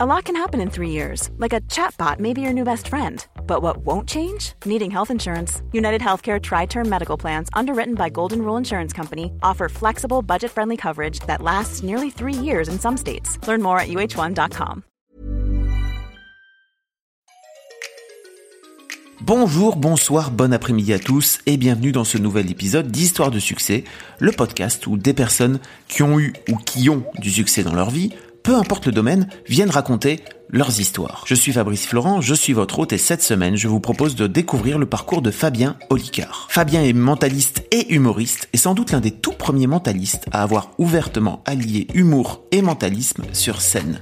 A lot can happen in three years, like a chatbot may be your new best friend. But what won't change? Needing health insurance. United Healthcare Tri Term Medical Plans, underwritten by Golden Rule Insurance Company, offer flexible, budget friendly coverage that lasts nearly three years in some states. Learn more at uh1.com. Bonjour, bonsoir, bon après-midi à tous et bienvenue dans ce nouvel épisode d'Histoire de succès, le podcast où des personnes qui ont eu ou qui ont du succès dans leur vie peu importe le domaine, viennent raconter leurs histoires. Je suis Fabrice Florent, je suis votre hôte et cette semaine, je vous propose de découvrir le parcours de Fabien Olicard. Fabien est mentaliste et humoriste et sans doute l'un des tout premiers mentalistes à avoir ouvertement allié humour et mentalisme sur scène.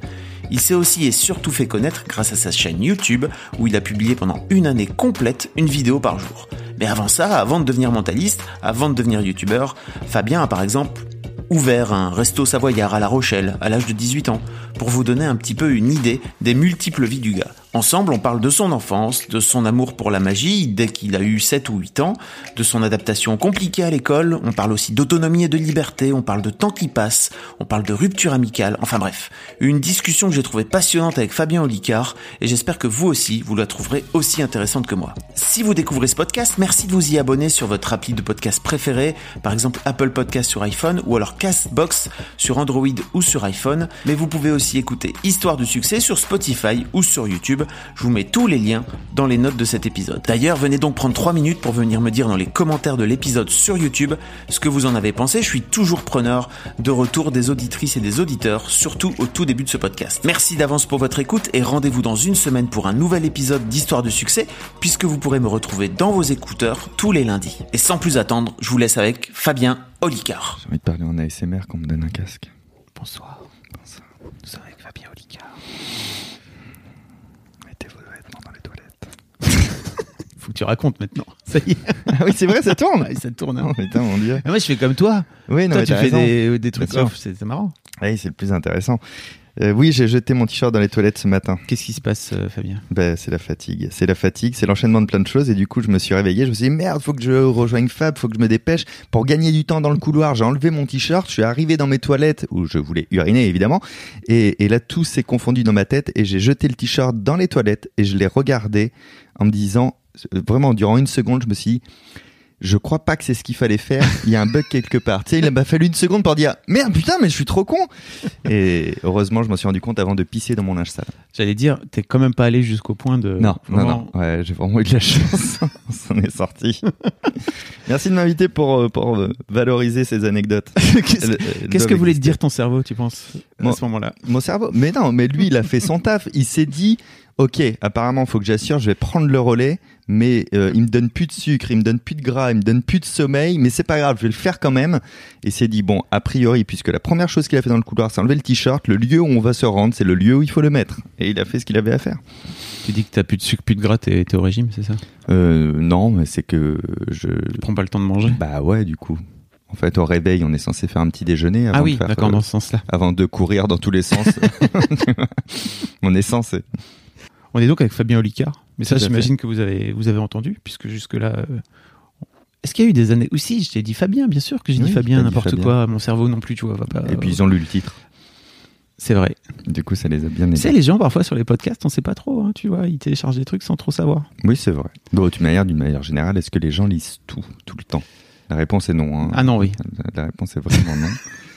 Il s'est aussi et surtout fait connaître grâce à sa chaîne YouTube où il a publié pendant une année complète une vidéo par jour. Mais avant ça, avant de devenir mentaliste, avant de devenir youtubeur, Fabien a par exemple ouvert un resto savoyard à La Rochelle à l'âge de 18 ans, pour vous donner un petit peu une idée des multiples vies du gars. Ensemble, on parle de son enfance, de son amour pour la magie dès qu'il a eu 7 ou 8 ans, de son adaptation compliquée à l'école, on parle aussi d'autonomie et de liberté, on parle de temps qui passe, on parle de rupture amicale, enfin bref, une discussion que j'ai trouvée passionnante avec Fabien Olicard et j'espère que vous aussi, vous la trouverez aussi intéressante que moi. Si vous découvrez ce podcast, merci de vous y abonner sur votre appli de podcast préféré, par exemple Apple Podcast sur iPhone ou alors Castbox sur Android ou sur iPhone, mais vous pouvez aussi écouter Histoire de succès sur Spotify ou sur YouTube je vous mets tous les liens dans les notes de cet épisode. D'ailleurs, venez donc prendre 3 minutes pour venir me dire dans les commentaires de l'épisode sur YouTube ce que vous en avez pensé. Je suis toujours preneur de retour des auditrices et des auditeurs, surtout au tout début de ce podcast. Merci d'avance pour votre écoute et rendez-vous dans une semaine pour un nouvel épisode d'Histoire de succès, puisque vous pourrez me retrouver dans vos écouteurs tous les lundis. Et sans plus attendre, je vous laisse avec Fabien Olicard. J'ai envie de parler en ASMR qu'on me donne un casque. Bonsoir. Nous sommes avec Fabien Olicard. Faut que tu racontes maintenant. Ça y est. Ah oui, c'est vrai, ça tourne. Ouais, ça tourne. Hein. Oh, putain, mon dieu. moi, je fais comme toi. Oui, non, toi, mais tu fais des, des trucs off. C'est marrant. Oui, c'est le plus intéressant. Euh, oui, j'ai jeté mon t-shirt dans les toilettes ce matin. Qu'est-ce qui se passe, euh, Fabien? Ben, c'est la fatigue. C'est la fatigue, c'est l'enchaînement de plein de choses. Et du coup, je me suis réveillé. Je me suis dit, merde, faut que je rejoigne Fab, faut que je me dépêche. Pour gagner du temps dans le couloir, j'ai enlevé mon t-shirt. Je suis arrivé dans mes toilettes où je voulais uriner, évidemment. Et, et là, tout s'est confondu dans ma tête. Et j'ai jeté le t-shirt dans les toilettes et je l'ai regardé en me disant, vraiment, durant une seconde, je me suis dit, je crois pas que c'est ce qu'il fallait faire. Il y a un bug quelque part. Tu sais, il m'a fallu une seconde pour dire merde, putain, mais je suis trop con. Et heureusement, je m'en suis rendu compte avant de pisser dans mon linge sale. J'allais dire, t'es quand même pas allé jusqu'au point de. Non, non, vraiment- non. Ouais, j'ai vraiment eu de la chance. On s'en est sorti. Merci de m'inviter pour, euh, pour euh, valoriser ces anecdotes. Qu'est-ce Le- euh, que voulait te dire ton cerveau, tu penses, à ce moment-là? Mon cerveau. Mais non, mais lui, il a fait son taf. Il s'est dit, ok, apparemment, faut que j'assure, je vais prendre le relais, mais euh, il me donne plus de sucre, il me donne plus de gras, il me donne plus de sommeil, mais c'est pas grave, je vais le faire quand même. Et il s'est dit, bon, a priori, puisque la première chose qu'il a fait dans le couloir, c'est enlever le t-shirt, le lieu où on va se rendre, c'est le lieu où il faut le mettre. Et il a fait ce qu'il avait à faire. Tu dis que t'as plus de sucre, plus de gras, t'es t'es au régime, c'est ça? Euh, non, mais c'est que je. Tu prends pas le temps de manger? Bah ouais, du coup. En fait, au réveil, on est censé faire un petit déjeuner avant Ah oui, de faire, d'accord, euh, dans ce sens-là. avant de courir dans tous les sens. on est censé. On est donc avec Fabien Olicard. Mais ça, Tout j'imagine que vous avez, vous avez entendu, puisque jusque-là. euh, Est-ce qu'il y a eu des années. Aussi, je t'ai dit Fabien, bien sûr que j'ai Oui, dit Fabien, n'importe quoi. Mon cerveau non plus, tu vois, va pas. Et puis ils ont lu le titre. C'est vrai. Du coup, ça les a bien Tu sais, aidés. les gens, parfois, sur les podcasts, on sait pas trop, hein, tu vois, ils téléchargent des trucs sans trop savoir. Oui, c'est vrai. Bon, d'une manière, d'une manière générale, est-ce que les gens lisent tout, tout le temps? La réponse est non. hein. Ah non, oui. La réponse est vraiment non.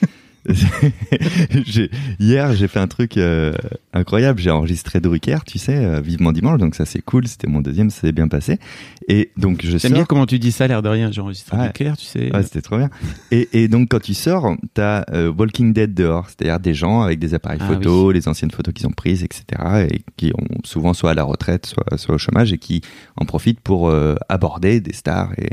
Hier, j'ai fait un truc euh, incroyable. J'ai enregistré Drucker, tu sais, euh, vivement dimanche. Donc ça, c'est cool. C'était mon deuxième, ça s'est bien passé. Et donc je J'aime sors. bien comment tu dis ça, l'air de rien. J'ai enregistré Ouais. clair, tu sais. Ouais, c'était trop bien. Et, et donc quand tu sors, t'as euh, Walking Dead dehors, c'est-à-dire des gens avec des appareils Ah photo, les anciennes photos qu'ils ont prises, etc. Et qui ont souvent soit à la retraite, soit, soit au chômage, et qui en profitent pour euh, aborder des stars. Et,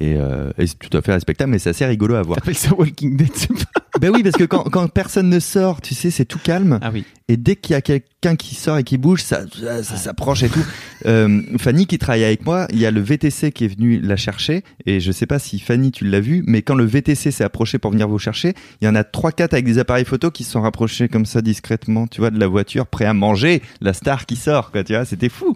et, euh, et c'est tout à fait respectable, mais c'est assez rigolo à voir. T'appelles ça Walking Dead, c'est pas... ben oui, parce que quand, quand personne ne sort, tu sais, c'est tout calme. Ah oui. Et dès qu'il y a quelqu'un qui sort et qui bouge, ça, ça, ça s'approche et tout. Euh, Fanny qui travaille avec moi, il y a le VTC qui est venu la chercher. Et je sais pas si Fanny tu l'as vu, mais quand le VTC s'est approché pour venir vous chercher, il y en a trois quatre avec des appareils photo qui se sont rapprochés comme ça discrètement, tu vois, de la voiture, prêts à manger la star qui sort, quoi, tu vois, c'était fou.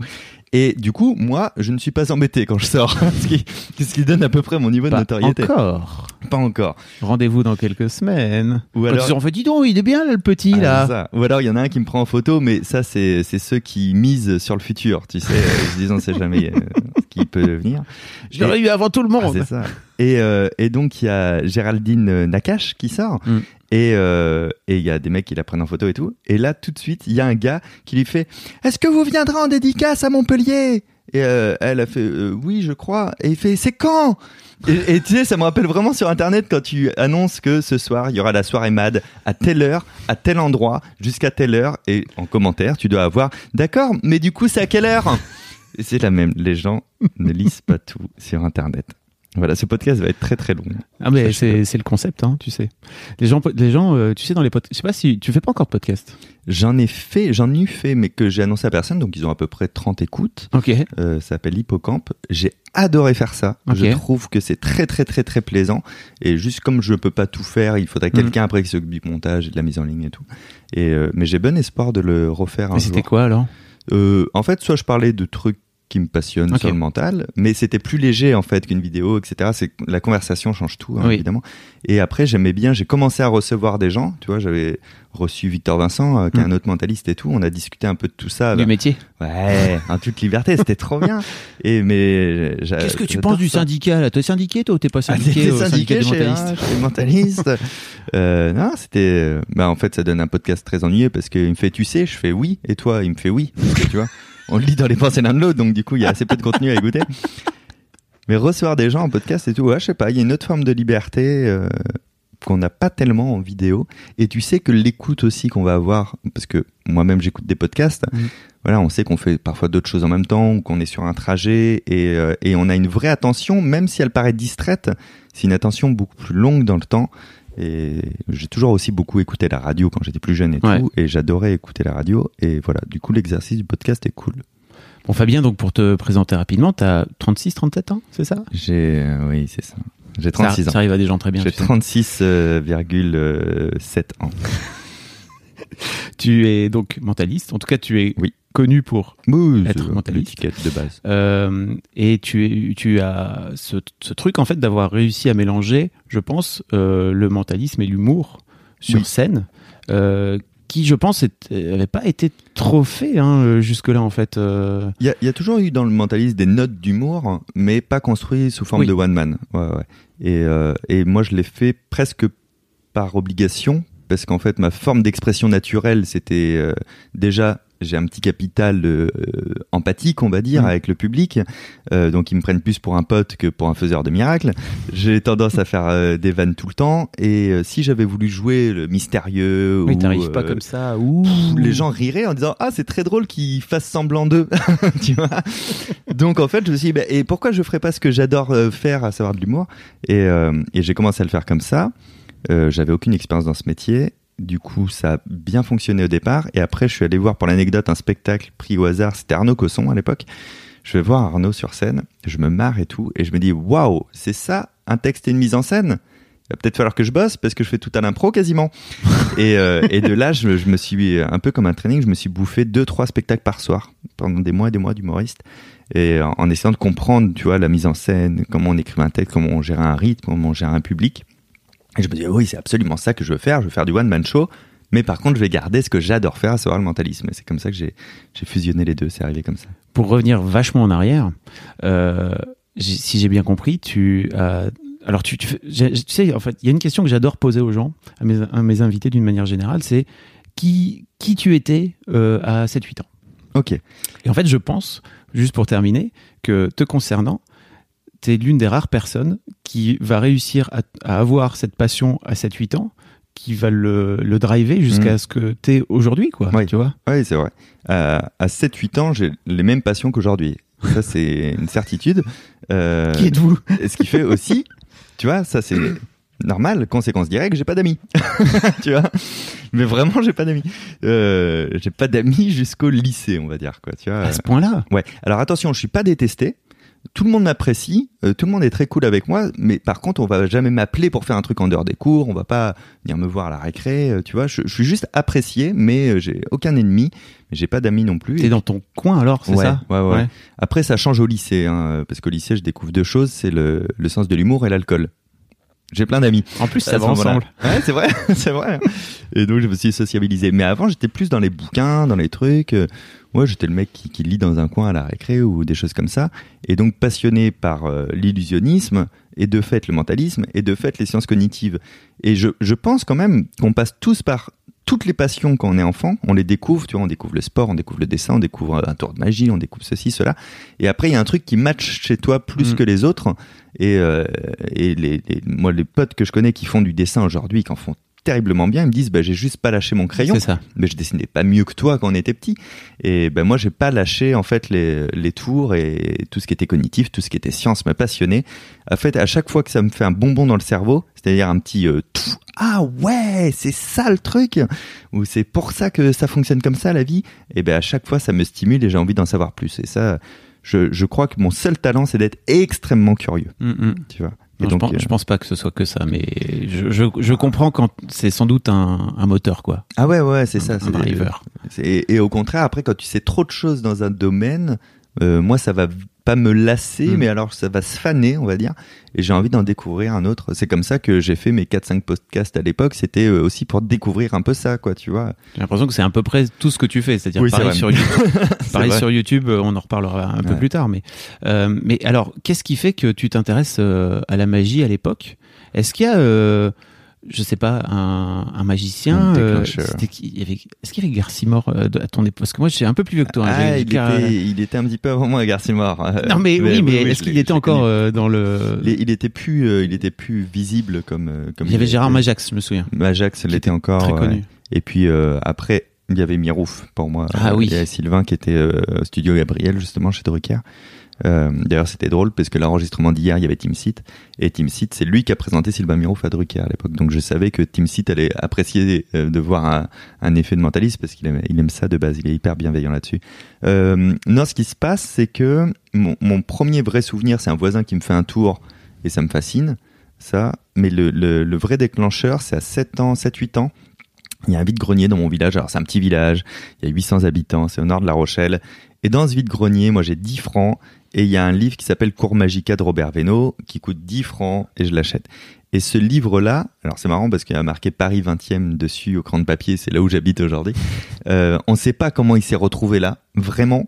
Et du coup, moi, je ne suis pas embêté quand je sors. ce, qui, ce qui donne à peu près mon niveau de Pas notoriété. encore. Pas encore. Rendez-vous dans quelques semaines. Ou alors- ils ont fait, dis donc, il est bien là, le petit Ah, là. ça. Ou alors il y en a un qui me prend en photo, mais ça c'est c'est ceux qui misent sur le futur, tu sais, euh, ils se disent on sait jamais euh, ce qui peut venir. Je l'aurais eu avant tout le Ah, monde. c'est ça. Et, euh, et donc il y a Géraldine euh, Nakache qui sort. Mm. Et euh, et il y a des mecs qui la prennent en photo et tout. Et là tout de suite il y a un gars qui lui fait Est-ce que vous viendrez en dédicace à Montpellier? Et euh, elle a fait euh, Oui je crois. Et il fait C'est quand? Et, et tu sais, ça me rappelle vraiment sur Internet quand tu annonces que ce soir, il y aura la soirée MAD à telle heure, à tel endroit, jusqu'à telle heure. Et en commentaire, tu dois avoir D'accord, mais du coup, c'est à quelle heure? Et C'est la même. Les gens ne lisent pas tout sur Internet. Voilà, ce podcast va être très très long. Ah mais c'est c'est le concept, hein, tu sais. Les gens, les gens, euh, tu sais dans les podcasts. Je sais pas si tu fais pas encore de podcast. J'en ai fait, j'en ai eu fait, mais que j'ai annoncé à personne, donc ils ont à peu près 30 écoutes. Ok. Euh, ça s'appelle Hippocampe. J'ai adoré faire ça. Je trouve que c'est très très très très plaisant. Et juste comme je peux pas tout faire, il faudrait Mhm. quelqu'un après qui s'occupe du montage et de la mise en ligne et tout. Et euh, mais j'ai bon espoir de le refaire un Mais c'était jour. quoi alors? Euh, en fait, soit je parlais de trucs qui me passionnent Ok. sur le mental, mais c'était plus léger en fait qu'une vidéo, etc. C'est la conversation change tout hein, Oui. évidemment. Et après, j'aimais bien. J'ai commencé à recevoir des gens. Tu vois, j'avais reçu Victor Vincent, euh, qui est Mhm. un autre mentaliste et tout. On a discuté un peu de tout ça. Du métier. Ouais, en toute liberté, c'était trop bien. Et mais Qu'est-ce que tu penses du syndicat là? T'es syndiqué toi ou t'es pas Ah, syndiqué au syndicat syndiqué des mentalistes un- mentalistes. euh, non, c'était. euh, Bah, en fait, ça donne un podcast très ennuyeux parce qu'il me fait tu sais, je fais oui, et toi, il me fait oui. Tu vois, on le lit dans les pensées l'un de l'autre, donc du coup, il y a assez peu de contenu à écouter. Mais recevoir des gens en podcast et tout, ouais, je sais pas, il y a une autre forme de liberté euh, qu'on n'a pas tellement en vidéo. Et tu sais que l'écoute aussi qu'on va avoir, parce que moi-même j'écoute des podcasts, Mhm. voilà, on sait qu'on fait parfois d'autres choses en même temps, ou qu'on est sur un trajet, et, euh, et on a une vraie attention, même si elle paraît distraite, c'est une attention beaucoup plus longue dans le temps. Et j'ai toujours aussi beaucoup écouté la radio quand j'étais plus jeune et Ouais. tout, et j'adorais écouter la radio. Et voilà, du coup, l'exercice du podcast est cool. Bon Fabien, donc pour te présenter rapidement, t'as 36, 37 ans, c'est ça? J'ai, euh, oui, c'est ça. J'ai ça, 36 ça ans. arrive à des gens très bien. J'ai tu sais. 36,7 ans. Tu es donc mentaliste. En tout cas, tu es Oui. Connu pour Oui, Être mentaliste. l'étiquette de base. Euh, et tu, tu as ce, ce truc en fait d'avoir réussi à mélanger, je pense, euh, le mentalisme et l'humour sur Oui. scène, euh, qui, je pense, n'avait pas été trop fait hein, jusque-là en fait. Il y, a, il y a toujours eu dans le mentaliste des notes d'humour, mais pas construit sous forme Oui. de one man. Ouais, ouais. Et, et moi, je l'ai fait presque par obligation, parce qu'en fait, ma forme d'expression naturelle, c'était déjà j'ai un petit capital euh, empathique, on va dire, Mm. avec le public. Euh, donc, ils me prennent plus pour un pote que pour un faiseur de miracles. J'ai tendance à faire euh, des vannes tout le temps. Et euh, si j'avais voulu jouer le mystérieux Oui, ou, t'arrives pas euh, comme ça. Ouh. les gens riraient en disant ah c'est très drôle qu'ils fassent semblant d'eux tu vois? Donc en fait je me suis dit bah, et pourquoi je ferais pas ce que j'adore euh, faire à savoir de l'humour? Et, euh, et j'ai commencé à le faire comme ça euh, j'avais aucune expérience dans ce métier du coup ça a bien fonctionné au départ. Et après je suis allé voir pour l'anecdote un spectacle pris au hasard. C'était Arnaud Cosson à l'époque. Je vais voir Arnaud sur scène. Je me marre et tout. Et je me dis waouh c'est ça un texte et une mise en scène? Il va peut-être falloir que je bosse parce que je fais tout à l'impro quasiment. Et, euh, et de là, je, je me suis un peu comme un training, je me suis bouffé deux trois spectacles par soir pendant des mois et des mois d'humoriste. Et en, en essayant de comprendre, tu vois, la mise en scène, comment on écrivait un texte, comment on gérait un rythme, comment on gérait un public. Et je me dis oui, c'est absolument ça que je veux faire. Je veux faire du one man show, mais par contre, je vais garder ce que j'adore faire, à savoir le mentalisme. Et c'est comme ça que j'ai fusionné les deux. C'est arrivé comme ça. Pour revenir vachement en arrière, euh, si j'ai bien compris, tu as. Alors, tu, tu, sais, en fait, il y a une question que j'adore poser aux gens, à mes, à mes invités d'une manière générale, c'est qui, qui tu étais euh, à 7-8 ans? Ok. Et en fait, je pense, juste pour terminer, que te concernant, tu es l'une des rares personnes qui va réussir à, à avoir cette passion à 7-8 ans, qui va le, le driver jusqu'à ce que tu es aujourd'hui, quoi. Oui. Tu vois Oui, c'est vrai. Euh, à 7-8 ans, j'ai les mêmes passions qu'aujourd'hui. Ça, c'est une certitude. Euh, Qui êtes-vous? ce qui fait aussi, tu vois, ça c'est normal, conséquence directe, j'ai pas d'amis. tu vois? Mais vraiment, j'ai pas d'amis. Euh, j'ai pas d'amis jusqu'au lycée, on va dire, quoi, tu vois. À ce point-là? Ouais. Alors attention, je suis pas détesté. Tout le monde m'apprécie, euh, tout le monde est très cool avec moi, mais par contre, on va jamais m'appeler pour faire un truc en dehors des cours, on va pas venir me voir à la récré, euh, tu vois. Je, je suis juste apprécié, mais euh, j'ai aucun ennemi, mais j'ai pas d'amis non plus. T'es dans ton coin alors, c'est Ouais, ça ouais, ouais. Après, ça change au lycée, hein, parce qu'au lycée, je découvre deux choses, c'est le, le sens de l'humour et l'alcool. J'ai plein d'amis. En plus, ça va ensemble. Ouais, c'est vrai, c'est vrai. Et donc, je me suis sociabilisé. Mais avant, j'étais plus dans les bouquins, dans les trucs. Ouais, j'étais le mec qui, qui lit dans un coin à la récré ou des choses comme ça. Et donc, passionné par euh, l'illusionnisme et de fait le mentalisme et de fait les sciences cognitives. Et je, je pense quand même qu'on passe tous par toutes les passions quand on est enfant, on les découvre, tu vois, on découvre le sport, on découvre le dessin, on découvre un tour de magie, on découvre ceci, cela. Et après, il y a un truc qui match chez toi plus Mm. que les autres. Et, euh, et les, les- moi, les potes que je connais qui font du dessin aujourd'hui, qui en font terriblement bien, ils me disent, bah, j'ai juste pas lâché mon crayon. C'est ça. Mais je dessinais pas mieux que toi quand on était petit. Et ben moi, j'ai pas lâché en fait les, les tours et tout ce qui était cognitif, tout ce qui était science me passionnait. En fait, à chaque fois que ça me fait un bonbon dans le cerveau, c'est-à-dire un petit euh, tout, ah ouais, c'est ça le truc, ou c'est pour ça que ça fonctionne comme ça la vie. Et ben à chaque fois, ça me stimule et j'ai envie d'en savoir plus. Et ça, je, je crois que mon seul talent, c'est d'être extrêmement curieux. Mm, mm. Tu vois. Et Non, donc, je, pense, euh, je pense pas que ce soit que ça, mais je, je, je comprends quand c'est sans doute un, un moteur, quoi. ah ouais, ouais, c'est ça. un c'est- driver. Et au contraire, après, quand tu sais trop de choses dans un domaine, euh, moi, ça va pas me lasser, Mm. mais alors ça va se faner, on va dire. Et j'ai envie d'en découvrir un autre. C'est comme ça que j'ai fait mes 4-5 podcasts à l'époque. C'était euh, aussi pour découvrir un peu ça, quoi, tu vois. J'ai l'impression que c'est à peu près tout ce que tu fais. C'est-à-dire Oui, c'est pareil, sur YouTube, pareil sur YouTube, euh, on en reparlera un peu plus tard. Mais, euh, mais alors, qu'est-ce qui fait que tu t'intéresses à la magie à l'époque? Est-ce qu'il y a, je sais pas, un, un magicien euh, il y avait- Est-ce qu'il y avait Garcimore euh, à ton époque? Parce que moi, je suis un peu plus vieux que toi. hein. Ah, il, car- était, il était un petit peu avant moi, Garcimore. Euh, Non, mais, oui, mais oui, est-ce qu'il était encore euh, dans le Il, il était plus, euh, il était plus visible comme. comme Il y avait Gérard était. Majax, je me souviens. Majax l'était encore. Très ouais. connu. Et puis après, il y avait Mirouf pour moi. Ah oui. Il y avait Sylvain qui était au studio Gabriel justement chez Drucker. Euh, D'ailleurs, c'était drôle parce que l'enregistrement d'hier, il y avait Tim Seat. Et Tim Seat, c'est lui qui a présenté Sylvain Mirouf à Drucker à l'époque. Donc je savais que Tim Seat allait apprécier euh, de voir un, effet de mentalisme parce qu'il aime, il aime ça de base. Il est hyper bienveillant là-dessus. Euh, non, ce qui se passe, c'est que mon, mon premier vrai souvenir, c'est un voisin qui me fait un tour et ça me fascine. Ça, mais le, le, le vrai déclencheur, c'est à 7 ans, 7-8 ans. Il y a un vide-grenier dans mon village. Alors, c'est un petit village. Il y a 800 habitants. C'est au nord de La Rochelle. Et dans ce vide-grenier, moi, j'ai 10 francs. Et il y a un livre qui s'appelle Cours Magica de Robert Veno, qui coûte 10 francs, et je l'achète. Et ce livre-là, alors c'est marrant parce qu'il y a marqué Paris 20e dessus au cran de papier, c'est là où j'habite aujourd'hui. Euh, on ne sait pas comment il s'est retrouvé là, vraiment.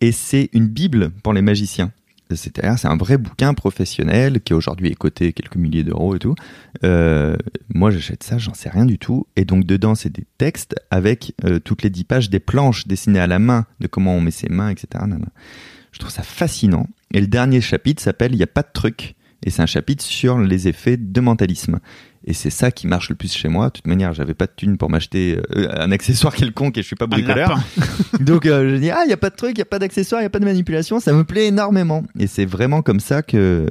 Et c'est une bible pour les magiciens. C'est-à-dire, c'est un vrai bouquin professionnel qui aujourd'hui est coté quelques milliers d'euros et tout. Euh, moi, j'achète ça, j'en sais rien du tout. Et donc, dedans, c'est des textes avec euh, toutes les dix pages des planches dessinées à la main de comment on met ses mains, etc. Je trouve ça fascinant. Et le dernier chapitre s'appelle Il n'y a pas de truc. Et c'est un chapitre sur les effets de mentalisme. Et c'est ça qui marche le plus chez moi. De toute manière, j'avais pas de thune pour m'acheter euh, un accessoire quelconque et je suis pas bricoleur. Donc euh, je dis ah il y a pas de truc, il y a pas d'accessoire, il y a pas de manipulation, ça me plaît énormément. Et c'est vraiment comme ça que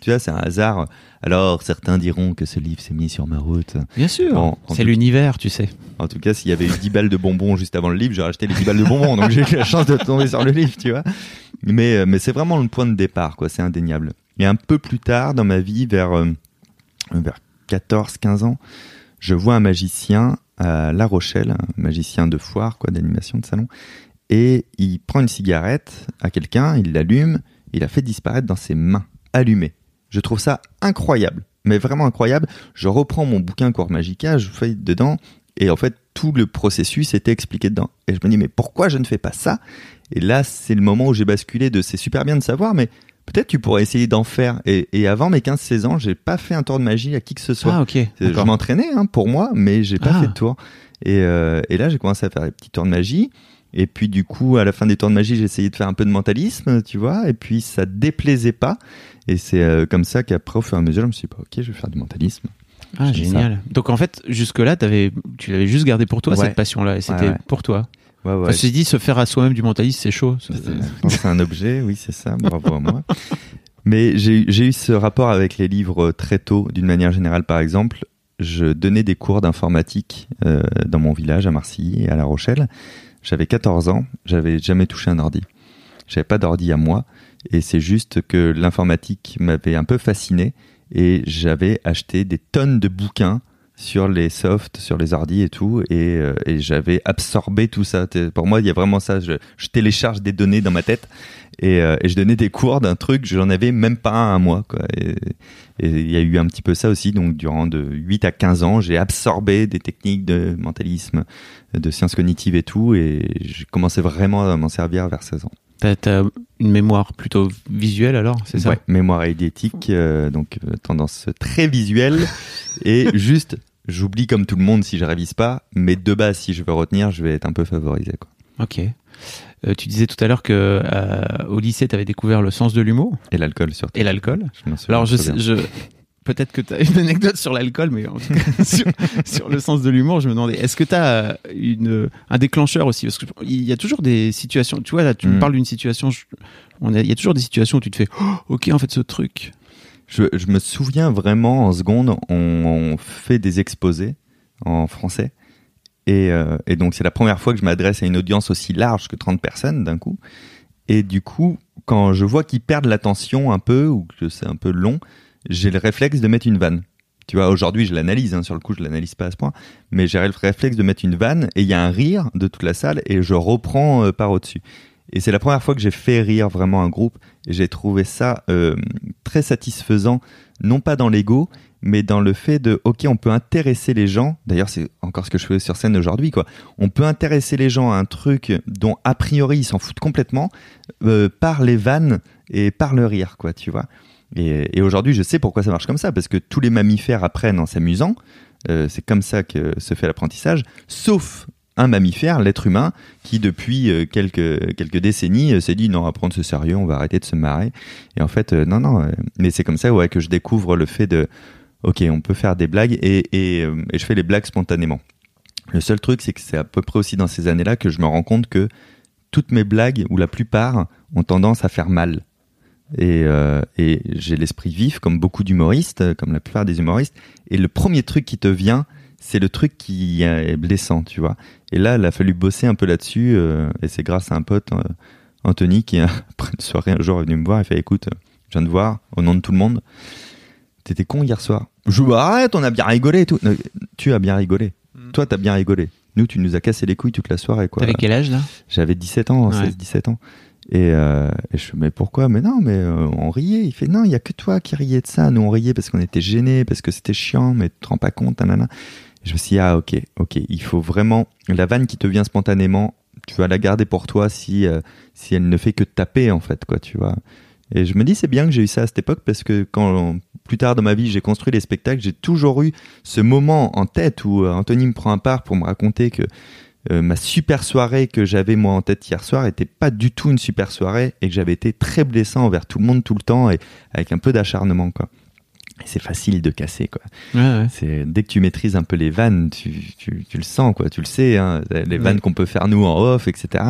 tu vois c'est un hasard. Alors certains diront que ce livre s'est mis sur ma route. Bien sûr. Bon, c'est l'univers, tu sais. En tout cas, s'il y avait eu 10 balles de bonbons juste avant le livre, j'aurais acheté les 10 balles de bonbons. Donc j'ai eu la chance de tomber sur le livre, tu vois. Mais euh, mais c'est vraiment le point de départ quoi, c'est indéniable. Et un peu plus tard dans ma vie vers euh, vers 14 15 ans, je vois un magicien à La Rochelle, un magicien de foire quoi, d'animation de salon et il prend une cigarette à quelqu'un, il l'allume, il la fait disparaître dans ses mains, allumées. Je trouve ça incroyable, mais vraiment incroyable. Je reprends mon bouquin Cours Magica, je fais dedans, et en fait, tout le processus était expliqué dedans. Et je me dis, mais pourquoi je ne fais pas ça? Et là, c'est le moment où j'ai basculé de c'est super bien de savoir, mais peut-être tu pourrais essayer d'en faire. Et, et avant mes 15-16 ans, j'ai pas fait un tour de magie à qui que ce soit. Ah, ok. Je m'entraînais hein, pour moi, mais j'ai pas Ah. fait de tour. Et, euh, et là, j'ai commencé à faire des petits tours de magie. Et puis, du coup, à la fin des tours de magie, j'ai essayé de faire un peu de mentalisme, tu vois. Et puis, ça déplaisait pas. Et c'est euh, comme ça qu'après, au fur et à mesure, je me suis dit, bah, ok, je vais faire du mentalisme. Ah, génial. Donc en fait, jusque-là, avais, tu l'avais juste gardé pour toi, Ouais. cette passion-là, et c'était ouais. pour toi. Ouais, ouais. Je dis, se faire à soi-même du mentalisme, c'est chaud. Ça- C'est un objet, oui, c'est ça. Bravo à moi. Mais j'ai j'ai eu ce rapport avec les livres très tôt, d'une manière générale. Par exemple, je donnais des cours d'informatique euh, dans mon village à Marcilly et à La Rochelle. J'avais 14 ans, j'avais jamais touché un ordi. J'avais pas d'ordi à moi. Et c'est juste que l'informatique m'avait un peu fasciné et j'avais acheté des tonnes de bouquins sur les softs, sur les hardis et tout, et, euh, et j'avais absorbé tout ça. Pour moi, il y a vraiment ça. Je, je télécharge des données dans ma tête et, euh, et je donnais des cours d'un truc, j'en avais même pas un mois. Quoi. Et et il y a eu un petit peu ça aussi. Donc, durant de 8 à 15 ans, j'ai absorbé des techniques de mentalisme, de sciences cognitives et tout, et j'ai commencé vraiment à m'en servir vers 16 ans. T'as, une mémoire plutôt visuelle alors, c'est ça? Ouais, mémoire idétique, euh, donc euh, tendance très visuelle et juste, j'oublie comme tout le monde si je révise pas, mais de base, si je veux retenir, je vais être un peu favorisé. Quoi. Ok. Euh, tu disais tout à l'heure que au lycée, tu avais découvert le sens de l'humour Et l'alcool surtout. et l'alcool. Je m'en souviens Alors, je, sais- je peut-être que tu as une anecdote sur l'alcool, mais en tout cas, sur, sur le sens de l'humour, je me demandais, est-ce que tu as une, un déclencheur aussi? Parce qu'il y a toujours des situations, tu vois, là, tu me Mm. parles d'une situation, je- on a- il y a toujours des situations où tu te fais, Oh, ok, en fait, ce truc. Je, je me souviens vraiment en seconde, on, on fait des exposés en français. Et, euh, et donc, c'est la première fois que je m'adresse à une audience aussi large que 30 personnes d'un coup. Et du coup, quand je vois qu'ils perdent l'attention un peu, ou que c'est un peu long, j'ai le réflexe de mettre une vanne. Tu vois, aujourd'hui, je l'analyse, hein, sur le coup, je l'analyse pas à ce point, mais j'ai le réflexe de mettre une vanne, et il y a un rire de toute la salle, et je reprends euh, par au-dessus. Et c'est la première fois que j'ai fait rire vraiment un groupe, et j'ai trouvé ça euh, très satisfaisant, non pas dans l'ego, mais dans le fait de, ok, on peut intéresser les gens. D'ailleurs, c'est encore ce que je fais sur scène aujourd'hui, quoi. On peut intéresser les gens à un truc dont a priori ils s'en foutent complètement euh, par les vannes et par le rire, quoi, tu vois. Et, aujourd'hui, je sais pourquoi ça marche comme ça, parce que tous les mammifères apprennent en s'amusant. Euh, c'est comme ça que se fait l'apprentissage, sauf un mammifère, l'être humain, qui depuis euh, quelques quelques décennies euh, s'est dit non, on va prendre ce sérieux, on va arrêter de se marrer. Et en fait, non, non. mais c'est comme ça, ouais, que je découvre le fait de, ok, on peut faire des blagues et et, et je fais les blagues spontanément. Le seul truc, c'est que c'est à peu près aussi dans ces années-là que je me rends compte que toutes mes blagues, ou la plupart, ont tendance à faire mal. Et, euh, et j'ai l'esprit vif, comme beaucoup d'humoristes, euh, comme la plupart des humoristes. Et le premier truc qui te vient, c'est le truc qui est blessant, tu vois. Et là, il a fallu bosser un peu là-dessus. euh, et c'est grâce à un pote, euh, Anthony, qui, après une soirée, un jour, est venu me voir et fait Écoute, je viens de voir, au nom de tout le monde, t'étais con hier soir. Je Bah, Arrête, on a bien rigolé et tout. Non, tu as bien rigolé. Toi, t'as bien rigolé. Nous, tu nous as cassé les couilles toute la soirée, quoi. T'avais quel âge là? J'avais 17 ans, Ouais. 16-17 ans. Et, euh, et je mais pourquoi? Mais non, mais euh, on riait. Il fait, non, il y a que toi qui riais de ça. Nous, on riait parce qu'on était gênés, parce que c'était chiant, mais tu te rends pas compte, nanana. Et je me suis dit, ah, ok, ok, il faut vraiment, la vanne qui te vient spontanément, tu vas la garder pour toi si, euh, si elle ne fait que taper, en fait, quoi, tu vois. Et je me dis, c'est bien que j'ai eu ça à cette époque parce que quand, plus tard dans ma vie, j'ai construit les spectacles, j'ai toujours eu ce moment en tête où euh, Anthony me prend un part pour me raconter que euh, ma super soirée que j'avais moi en tête hier soir était pas du tout une super soirée et que j'avais été très blessant envers tout le monde tout le temps et avec un peu d'acharnement quoi. C'est facile de casser quoi. Ouais, ouais. C'est dès que tu maîtrises un peu les vannes, tu, tu, tu le sens quoi, tu le sais hein, les vannes Ouais. qu'on peut faire nous en off etc.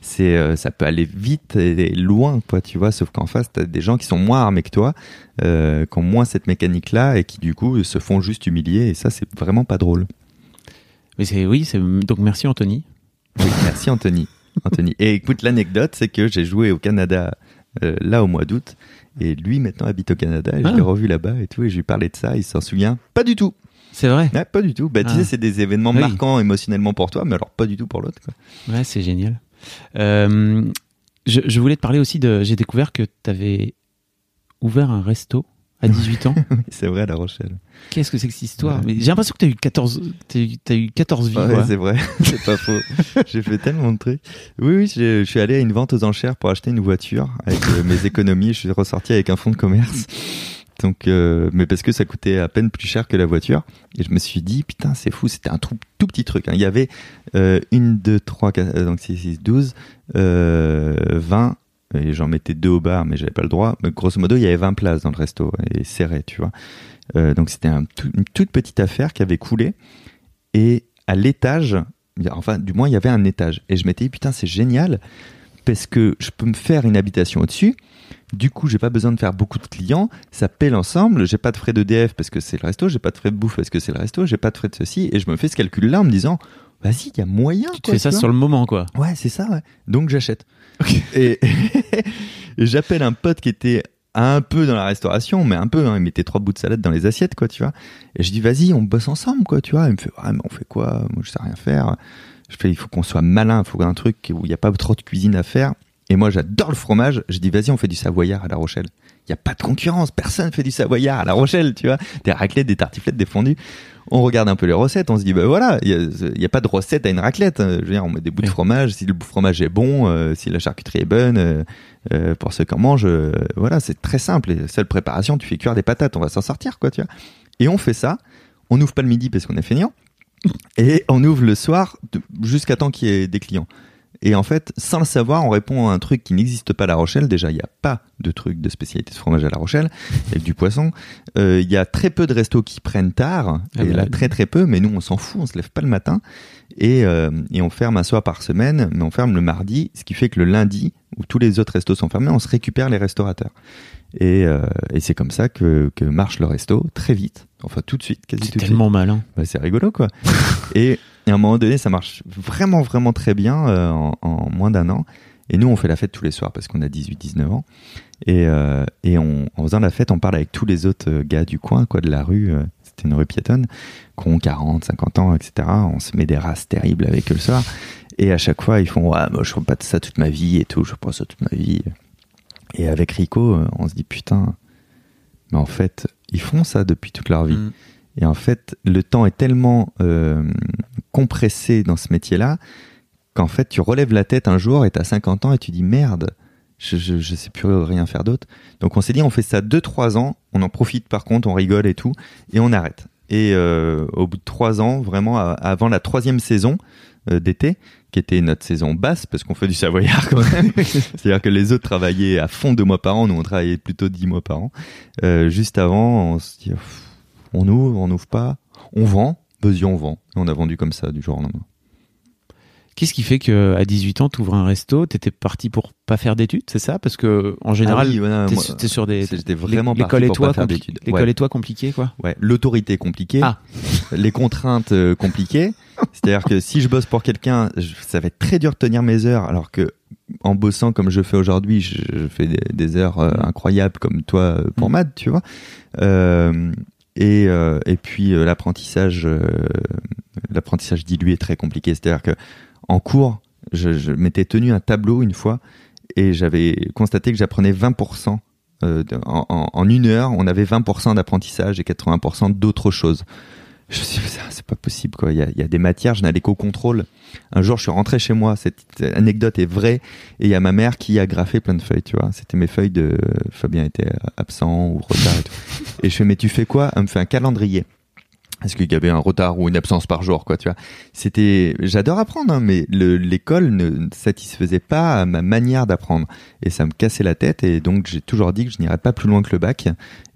C'est euh, ça peut aller vite et loin quoi tu vois. Sauf qu'en face t'as des gens qui sont moins armés que toi, euh, qui ont moins cette mécanique là et qui du coup se font juste humilier et ça c'est vraiment pas drôle. Mais c'est oui, c'est donc merci Anthony. Oui, merci Anthony. Anthony. Et écoute, l'anecdote, c'est que j'ai joué au Canada euh, là au mois d'août, et lui maintenant habite au Canada, et je Ah. l'ai revu là-bas et tout, et je lui parlais de ça, il s'en souvient pas du tout. C'est vrai. Ouais, pas du tout. Bah, tu Ah. sais, c'est des événements Oui. marquants émotionnellement pour toi, mais alors pas du tout pour l'autre. Ouais, c'est génial. Euh, je, je voulais te parler aussi de. J'ai découvert que tu avais ouvert un resto à 18 ans. C'est vrai, à La Rochelle. Qu'est-ce que c'est que cette histoire Ouais. Mais J'ai l'impression que tu as eu 14, t'as eu, t'as eu 14 vies. Ouais, c'est vrai, c'est pas faux. J'ai fait tellement de trucs. Oui, oui, je suis allé à une vente aux enchères pour acheter une voiture avec euh, mes économies. Je suis ressorti avec un fonds de commerce. Donc, euh, mais parce que ça coûtait à peine plus cher que la voiture. Et je me suis dit, putain, c'est fou, c'était un tout, tout petit truc. hein. Il y avait euh, une, deux, trois, quatre, euh, donc 6, 6, 12, euh, 20, et j'en mettais deux au bar, mais j'avais pas le droit. Mais grosso modo, il y avait 20 places dans le resto, et serré, tu vois. Euh, donc c'était un tout- une toute petite affaire qui avait coulé. Et à l'étage, enfin, du moins, il y avait un étage. Et je m'étais dit, putain, c'est génial, parce que je peux me faire une habitation au-dessus. Du coup, j'ai pas besoin de faire beaucoup de clients. Ça paie l'ensemble. J'ai pas de frais d'EDF parce que c'est le resto. J'ai pas de frais de bouffe parce que c'est le resto. J'ai pas de frais de ceci. Et je me fais ce calcul-là en me disant, vas-y, il y a moyen. Tu te quoi, fais ça sur le moment, quoi. Ouais, c'est ça, ouais. Donc j'achète. Et, j'appelle un pote qui était un peu dans la restauration, mais un peu, hein, il mettait trois bouts de salade dans les assiettes, quoi, tu vois. Et je dis, vas-y, on bosse ensemble, quoi, tu vois. Il me fait, ouais, mais on fait quoi? Moi, je sais rien faire. Je fais, il faut qu'on soit malin, il faut un truc où il n'y a pas trop de cuisine à faire. Et moi, j'adore le fromage. Je dis, vas-y, on fait du savoyard à La Rochelle. Il n'y a pas de concurrence, personne fait du savoyard à La Rochelle, tu vois. Des raclettes, des tartiflettes, des fondus. On regarde un peu les recettes, on se dit, bah voilà, il n'y a, pas de recette à une raclette. Je veux dire, on met des bouts de fromage, si le fromage est bon, euh, si la charcuterie est bonne, euh, euh, pour ceux qui en mangent, euh, voilà, c'est très simple. Et seule préparation, tu fais cuire des patates, on va s'en sortir, quoi, tu vois. Et on fait ça, on n'ouvre pas le midi parce qu'on est feignant, et on ouvre le soir jusqu'à temps qu'il y ait des clients. Et en fait, sans le savoir, on répond à un truc qui n'existe pas à La Rochelle. Déjà, il n'y a pas de truc de spécialité de fromage à La Rochelle, avec du poisson. Euh, Il y a très peu de restos qui prennent tard, Ah et bah là, très très peu, mais nous, on s'en fout, on se lève pas le matin. Et, euh, et on ferme un soir par semaine, mais on ferme le mardi, ce qui fait que le lundi, où tous les autres restos sont fermés, on se récupère les restaurateurs. Et, euh, et c'est comme ça que, que marche le resto, très vite, enfin tout de suite, quasi C'est tout de suite. tellement malin. Ouais, c'est rigolo quoi. et, et à un moment donné, ça marche vraiment vraiment très bien euh, en, en moins d'un an. Et nous, on fait la fête tous les soirs parce qu'on a 18-19 ans. Et, euh, et on, en faisant la fête, on parle avec tous les autres euh, gars du coin, quoi, de la rue. euh, C'était une rue piétonne, qui ont 40, 50 ans, etc. On se met des races terribles avec eux le soir. Et à chaque fois, ils font Ouais, moi, je ferai pas de ça toute ma vie et tout. Je pas ça toute ma vie. Et avec Rico, on se dit Putain, mais en fait, ils font ça depuis toute leur vie. Mm. Et en fait, le temps est tellement euh, compressé dans ce métier-là qu'en fait, tu relèves la tête un jour et t'as 50 ans et tu dis merde, je, je, je sais plus rien faire d'autre. Donc on s'est dit, on fait ça 2-3 ans, on en profite par contre, on rigole et tout, et on arrête. Et euh, au bout de 3 ans, vraiment avant la troisième saison euh, d'été, qui était notre saison basse, parce qu'on fait du savoyard quand même, c'est-à-dire que les autres travaillaient à fond deux mois par an, nous on travaillait plutôt 10 mois par an. Euh, juste avant, on se dit, on ouvre, on n'ouvre pas, on vend, vas-y on vend. Et on a vendu comme ça du jour au lendemain. Qu'est-ce qui fait que à 18 ans, tu ouvres un resto, t'étais parti pour pas faire d'études, c'est ça? Parce que en général, Ah oui, voilà, t'es moi, sur- t'es sur des J'étais vraiment l'école et toi compli- d'études. L'école Ouais. et toi compliqué quoi? Ouais, l'autorité compliquée, Ah. les contraintes euh, compliquées. C'est-à-dire que si je bosse pour quelqu'un, je- ça va être très dur de tenir mes heures, alors que en bossant comme je fais aujourd'hui, je, je fais des, des heures euh, Mm. incroyables comme toi euh, pour Mm. Mad, tu vois. Euh, et, euh, et puis euh, l'apprentissage, euh, l'apprentissage dilué est très compliqué. C'est-à-dire que en cours, je, m'étais tenu un tableau une fois et j'avais constaté que j'apprenais 20%. euh, en une heure, on avait 20% d'apprentissage et 80% d'autres choses. Je me suis dit, c'est pas possible, quoi. Il y a, y a des matières, je n'allais qu'au contrôle. Un jour, je suis rentré chez moi, cette anecdote est vraie, et il y a ma mère qui a graffé plein de feuilles, tu vois. C'était mes feuilles de Fabien était absent ou retard et tout. Et je fais, mais tu fais quoi? Elle me fait un calendrier. Est-ce qu'il y avait un retard ou une absence par jour, quoi, tu vois? C'était, j'adore apprendre, hein, mais le- l'école ne satisfaisait pas à ma manière d'apprendre, et ça me cassait la tête, et donc j'ai toujours dit que je n'irais pas plus loin que le bac,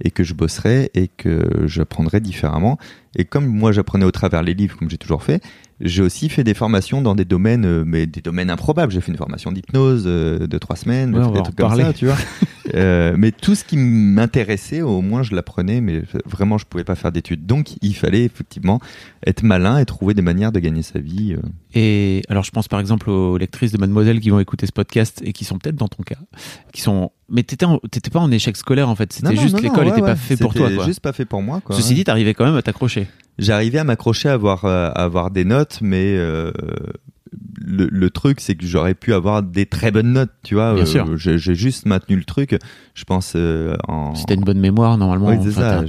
et que je bosserais et que j'apprendrais différemment. Et comme moi j'apprenais au travers les livres, comme j'ai toujours fait, j'ai aussi fait des formations dans des domaines, euh, mais des domaines improbables. J'ai fait une formation d'hypnose euh, de trois semaines, Ouais, on va des en trucs comme ça, tu vois. Euh, mais tout ce qui m'intéressait, au moins je l'apprenais, mais vraiment je pouvais pas faire d'études. Donc il fallait effectivement être malin et trouver des manières de gagner sa vie. Et alors, je pense par exemple aux lectrices de Mademoiselle qui vont écouter ce podcast et qui sont peut-être dans ton cas, qui sont. Mais t'étais, t'étais pas en échec scolaire en fait. C'était juste l'école n'était ouais. pas fait pour toi. C'était. Juste pas fait pour moi. Quoi, Ceci dit, t'arrivais quand même à t'accrocher. J'arrivais à m'accrocher à avoir, euh, à avoir des notes, mais euh, le, le truc, c'est que j'aurais pu avoir des très bonnes notes, tu vois. Bien Euh, sûr. J'ai juste maintenu le truc. Je pense euh, en. Si t'as une bonne mémoire, normalement, Oui, c'est enfin,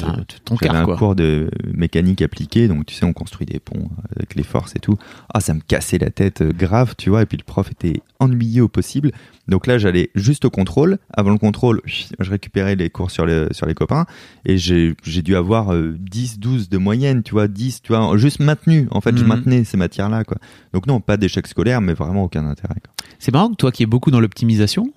J'avais un quoi. cours de mécanique appliquée, donc tu sais, on construit des ponts avec les forces et tout. Ah, ça me cassait la tête grave, tu vois. Et puis le prof était ennuyé au possible. Donc là, j'allais juste au contrôle. Avant le contrôle, je récupérais les cours sur, le, sur les copains. Et j'ai dû avoir euh, 10, 12 de moyenne, tu vois, 10, tu vois, juste maintenu. En fait, je Mhm. maintenais ces matières-là, quoi. Donc non, pas d'échec scolaire, mais vraiment aucun intérêt. C'est marrant que toi qui es beaucoup dans l'optimisation,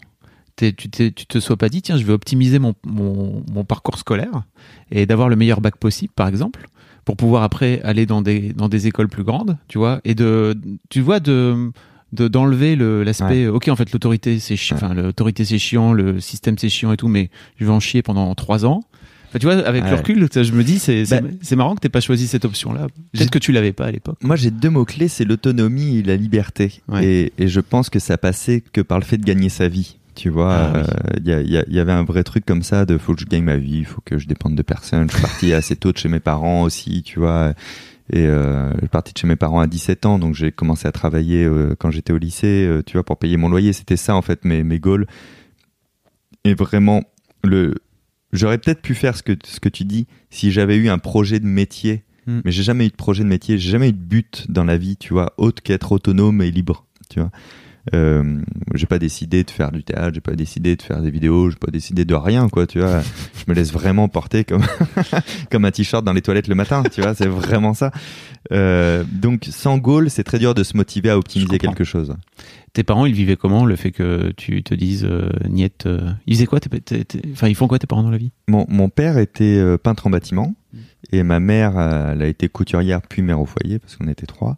tu, tu te sois pas dit, tiens, je vais optimiser mon, mon, mon parcours scolaire et d'avoir le meilleur bac possible, par exemple, pour pouvoir après aller dans des, dans des écoles plus grandes, tu vois, et de, tu vois, de- d'enlever le, l'aspect, ok, en fait, l'autorité, c'est chiant, Ouais. enfin, l'autorité, c'est chiant, le système, c'est chiant et tout, mais je vais en chier pendant trois ans. Enfin, tu vois, avec le Ouais. recul, je me dis, c'est c'est- Bah- marrant que t'aies pas choisi cette option-là. Peut-être que tu l'avais pas à l'époque. Moi, j'ai deux mots-clés, c'est l'autonomie et la liberté. Ouais. Et, et je pense que ça passait que par le fait de gagner sa vie. Tu vois, Ah, euh, oui. il y, a- il y il y avait un vrai truc comme ça de faut que je gagne ma vie, faut que je dépende de personne. Je suis parti assez tôt de chez mes parents aussi, tu vois. Et euh, je suis parti de chez mes parents à 17 ans, donc j'ai commencé à travailler euh, quand j'étais au lycée, euh, tu vois, pour payer mon loyer. C'était ça, en fait, mes, mes goals. Et vraiment, le, j'aurais peut-être pu faire ce que, ce que tu dis si j'avais eu un projet de métier. Mm. Mais j'ai jamais eu de projet de métier, j'ai jamais eu de but dans la vie, tu vois, autre qu'être autonome et libre, tu vois. Euh, j'ai pas décidé de faire du théâtre, j'ai pas décidé de faire des vidéos, j'ai pas décidé de rien, quoi, tu vois. Je me laisse vraiment porter comme, comme un t-shirt dans les toilettes le matin, tu vois, c'est vraiment ça. Euh, donc, sans goal, c'est très dur de se motiver à optimiser quelque chose. Tes parents, ils vivaient comment le fait que tu te dises euh, Niette euh, Ils faisaient quoi Enfin, ils font quoi tes parents dans la vie? Mon, mon père était peintre en bâtiment et ma mère, elle a été couturière puis mère au foyer parce qu'on était trois.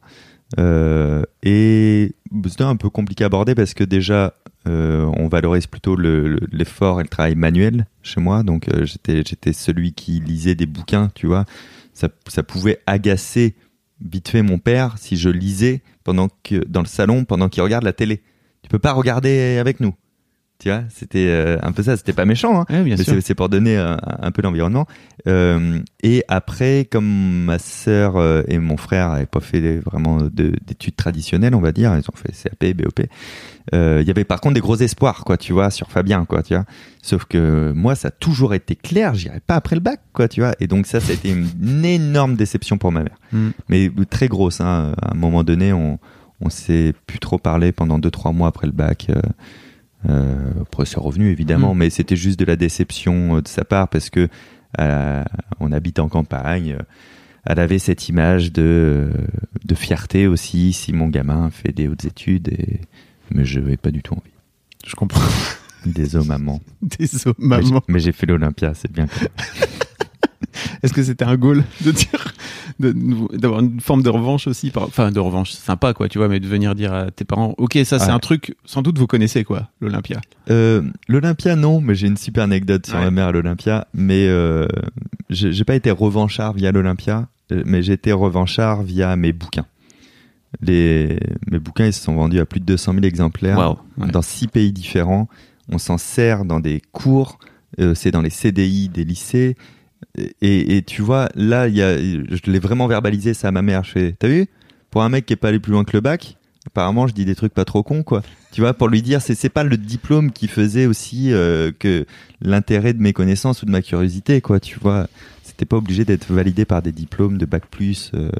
Euh, et c'était un peu compliqué à aborder parce que déjà, euh, on valorise plutôt le- le- l'effort et le travail manuel chez moi. Donc euh, j'étais j'étais celui qui lisait des bouquins, tu vois. Ça, ça pouvait agacer vite fait mon père si je lisais pendant que dans le salon pendant qu'il regarde la télé. Tu peux pas regarder avec nous. Tu vois, c'était euh, un peu ça. C'était pas méchant, hein. Ouais, bien Mais c'est pour donner un, un peu l'environnement. Euh, et après, comme ma sœur euh, et mon frère n'avaient pas fait vraiment de- d'études traditionnelles, on va dire, ils ont fait CAP, BOP. euh, Il y avait par contre des gros espoirs, quoi, tu vois, sur Fabien, quoi, tu vois. Sauf que moi, ça a toujours été clair, j'irai pas après le bac, quoi, tu vois. Et donc ça, ça a été une énorme déception pour ma mère. Mm. Mais très grosse, hein. À un moment donné, on, on s'est plus trop parlé pendant deux, trois mois après le bac. Euh, euh, après, c'est revenu évidemment, Mm. mais c'était juste de la déception euh, de sa part parce que on habite en campagne. euh, Elle avait cette image de, euh, de fierté aussi si mon gamin fait des hautes études, et... mais je n'avais pas du tout envie. Je comprends. Désolé maman. Désolé, maman. Mais j'ai fait l'Olympia, c'est bien. Est-ce que c'était un goal de dire d'avoir une forme de revanche aussi par- enfin de revanche sympa quoi tu vois mais de venir dire à tes parents ok ça c'est Ouais. un truc sans doute vous connaissez quoi l'Olympia Euh, L'Olympia, non, mais j'ai une super anecdote sur Ouais. ma mère à l'Olympia. Mais euh, j'ai pas été revanchard via l'Olympia, euh, mais j'ai été revanchard via mes bouquins. Les, mes bouquins, ils se sont vendus à plus de 200 000 exemplaires ouais. dans six pays différents. On s'en sert dans des cours, euh, c'est dans les CDI des lycées. Et, tu vois, là, y a, je l'ai vraiment verbalisé ça à ma mère. Je fais, t'as vu? Pour un mec qui est pas allé plus loin que le bac, apparemment, je dis des trucs pas trop cons, quoi. Tu vois, pour lui dire, c'est c'est pas le diplôme qui faisait aussi euh, que l'intérêt de mes connaissances ou de ma curiosité, quoi. Tu vois, c'était pas obligé d'être validé par des diplômes de bac plus. euh,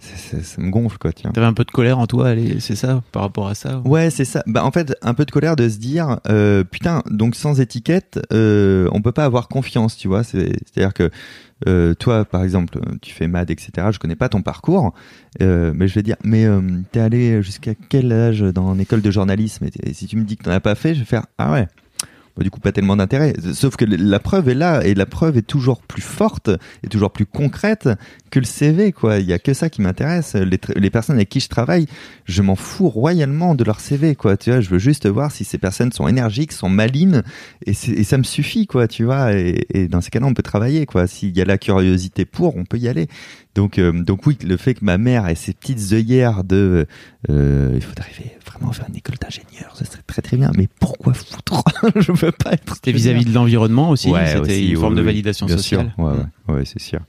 ça, me gonfle, quoi. Tiens. t'avais un peu de colère en toi c'est ça par rapport à ça Ouais, c'est ça. Bah, en fait, un peu de colère de se dire, euh, putain, donc sans étiquette, euh, on peut pas avoir confiance, tu vois. C'est- C'est-à-dire que euh, toi, par exemple, tu fais MAD, etc. Je connais pas ton parcours, euh, mais je vais dire, mais t'es allé jusqu'à quel âge dans l'école de journalisme? Et, et si tu me dis que t'en as pas fait, je vais faire, ah ouais. Bah, du coup, pas tellement d'intérêt. Sauf que la preuve est là et la preuve est toujours plus forte et toujours plus concrète que le CV, quoi. Il y a que ça qui m'intéresse. Les, les personnes avec qui je travaille, je m'en fous royalement de leur CV, quoi. Tu vois, je veux juste voir si ces personnes sont énergiques, sont malines, et ça me suffit, quoi. Tu vois, et, et dans ces cas-là, on peut travailler, quoi. S'il y a la curiosité pour, on peut y aller. Donc, euh, donc oui, le fait que ma mère ait ces petites œillères de, euh, il faudrait vraiment faire une école d'ingénieur, ça serait très très bien. Mais pourquoi foutre Je veux pas être. c'était vis-à-vis de l'environnement aussi Ouais, c'était aussi, une oui, forme de validation bien sociale sûr. Ouais, ouais, ouais, c'est sûr.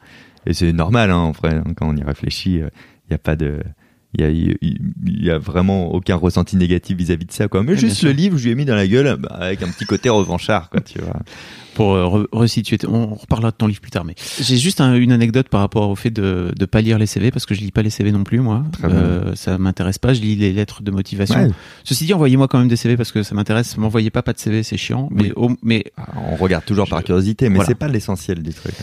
Et c'est normal, hein, en vrai, hein, quand on y réfléchit, il n'y a pas de. Il y a, il y a vraiment aucun ressenti négatif vis-à-vis de ça, quoi. Mais juste le livre, je lui ai mis dans la gueule, bah, avec un petit côté revanchard, quoi, tu vois. pour euh, re- resituer, on reparlera de ton livre plus tard, mais j'ai juste un- une anecdote par rapport au fait de ne pas lire les CV, parce que je lis pas les CV non plus, moi. Très bien. Euh, ça m'intéresse pas, je lis les lettres de motivation. Ouais. Ceci dit, envoyez-moi quand même des CV parce que ça m'intéresse. M'envoyez pas pas de CV, c'est chiant. Mais, Oui. mais On regarde toujours par curiosité, mais voilà. c'est pas l'essentiel du truc.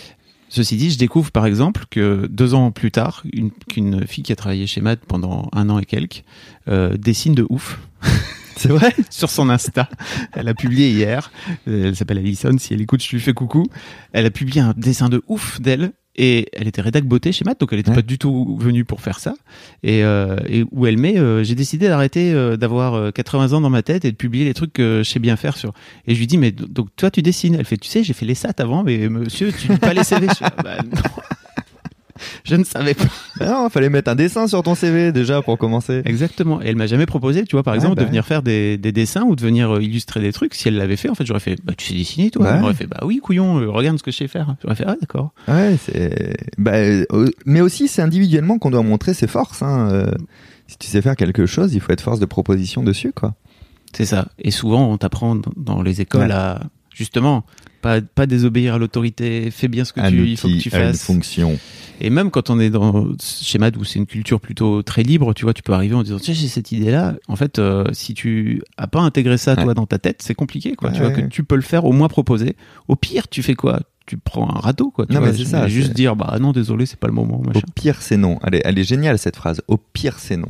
Ceci dit, je découvre par exemple que deux ans plus tard, une- qu'une fille qui a travaillé chez MAD pendant un an et quelques euh, dessine de ouf. C'est vrai? Sur son Insta. Elle a publié hier. Elle s'appelle Alison. Si elle écoute, je lui fais coucou. Elle a publié un dessin de ouf d'elle. Et elle était rédac beauté chez Matt, donc elle était Ouais. pas du tout venue pour faire ça. Et, euh, et où elle met, euh, j'ai décidé d'arrêter euh, d'avoir euh, 80 ans dans ma tête et de publier les trucs que je sais bien faire sur. Et je lui dis, mais donc toi tu dessines Elle fait, tu sais, j'ai fait les SAT avant, mais monsieur, tu lis pas les CV. Je, Ah, bah, non. Je ne savais pas. Bah non, fallait mettre un dessin sur ton CV déjà pour commencer. Exactement. Et elle m'a jamais proposé, tu vois, par Ouais, exemple, bah de venir faire des, des dessins ou de venir euh, illustrer des trucs. Si elle l'avait fait, en fait, j'aurais fait, bah, tu sais dessiner, toi. Ouais. Elle m'aurait fait, bah oui, couillon, euh, regarde ce que je sais faire. J'aurais fait, ah, d'accord. Ouais, c'est. Bah, euh, mais aussi, c'est individuellement qu'on doit montrer ses forces. Hein. euh. si tu sais faire quelque chose, il faut être force de proposition dessus, quoi. C'est ça. Et souvent, on t'apprend dans- les écoles Ouais. à, justement, pas, pas désobéir à l'autorité, fais bien ce que Un tu, il faut que tu à une fasses. fonction. Et même quand on est dans chez Mad où c'est une culture plutôt très libre, tu vois, tu peux arriver en disant, sais, j'ai cette idée-là. En fait, euh, si tu as pas intégré ça, toi, Ouais. dans ta tête, c'est compliqué, quoi. tu vois, que tu peux le faire, au moins proposer. Au pire, tu fais quoi? Tu prends un râteau, quoi. Tu Non, vois, mais c'est ça, Juste dire, bah non, désolé, c'est pas le moment, machin. Au pire, c'est non. Elle est, elle est géniale cette phrase. Au pire, c'est non.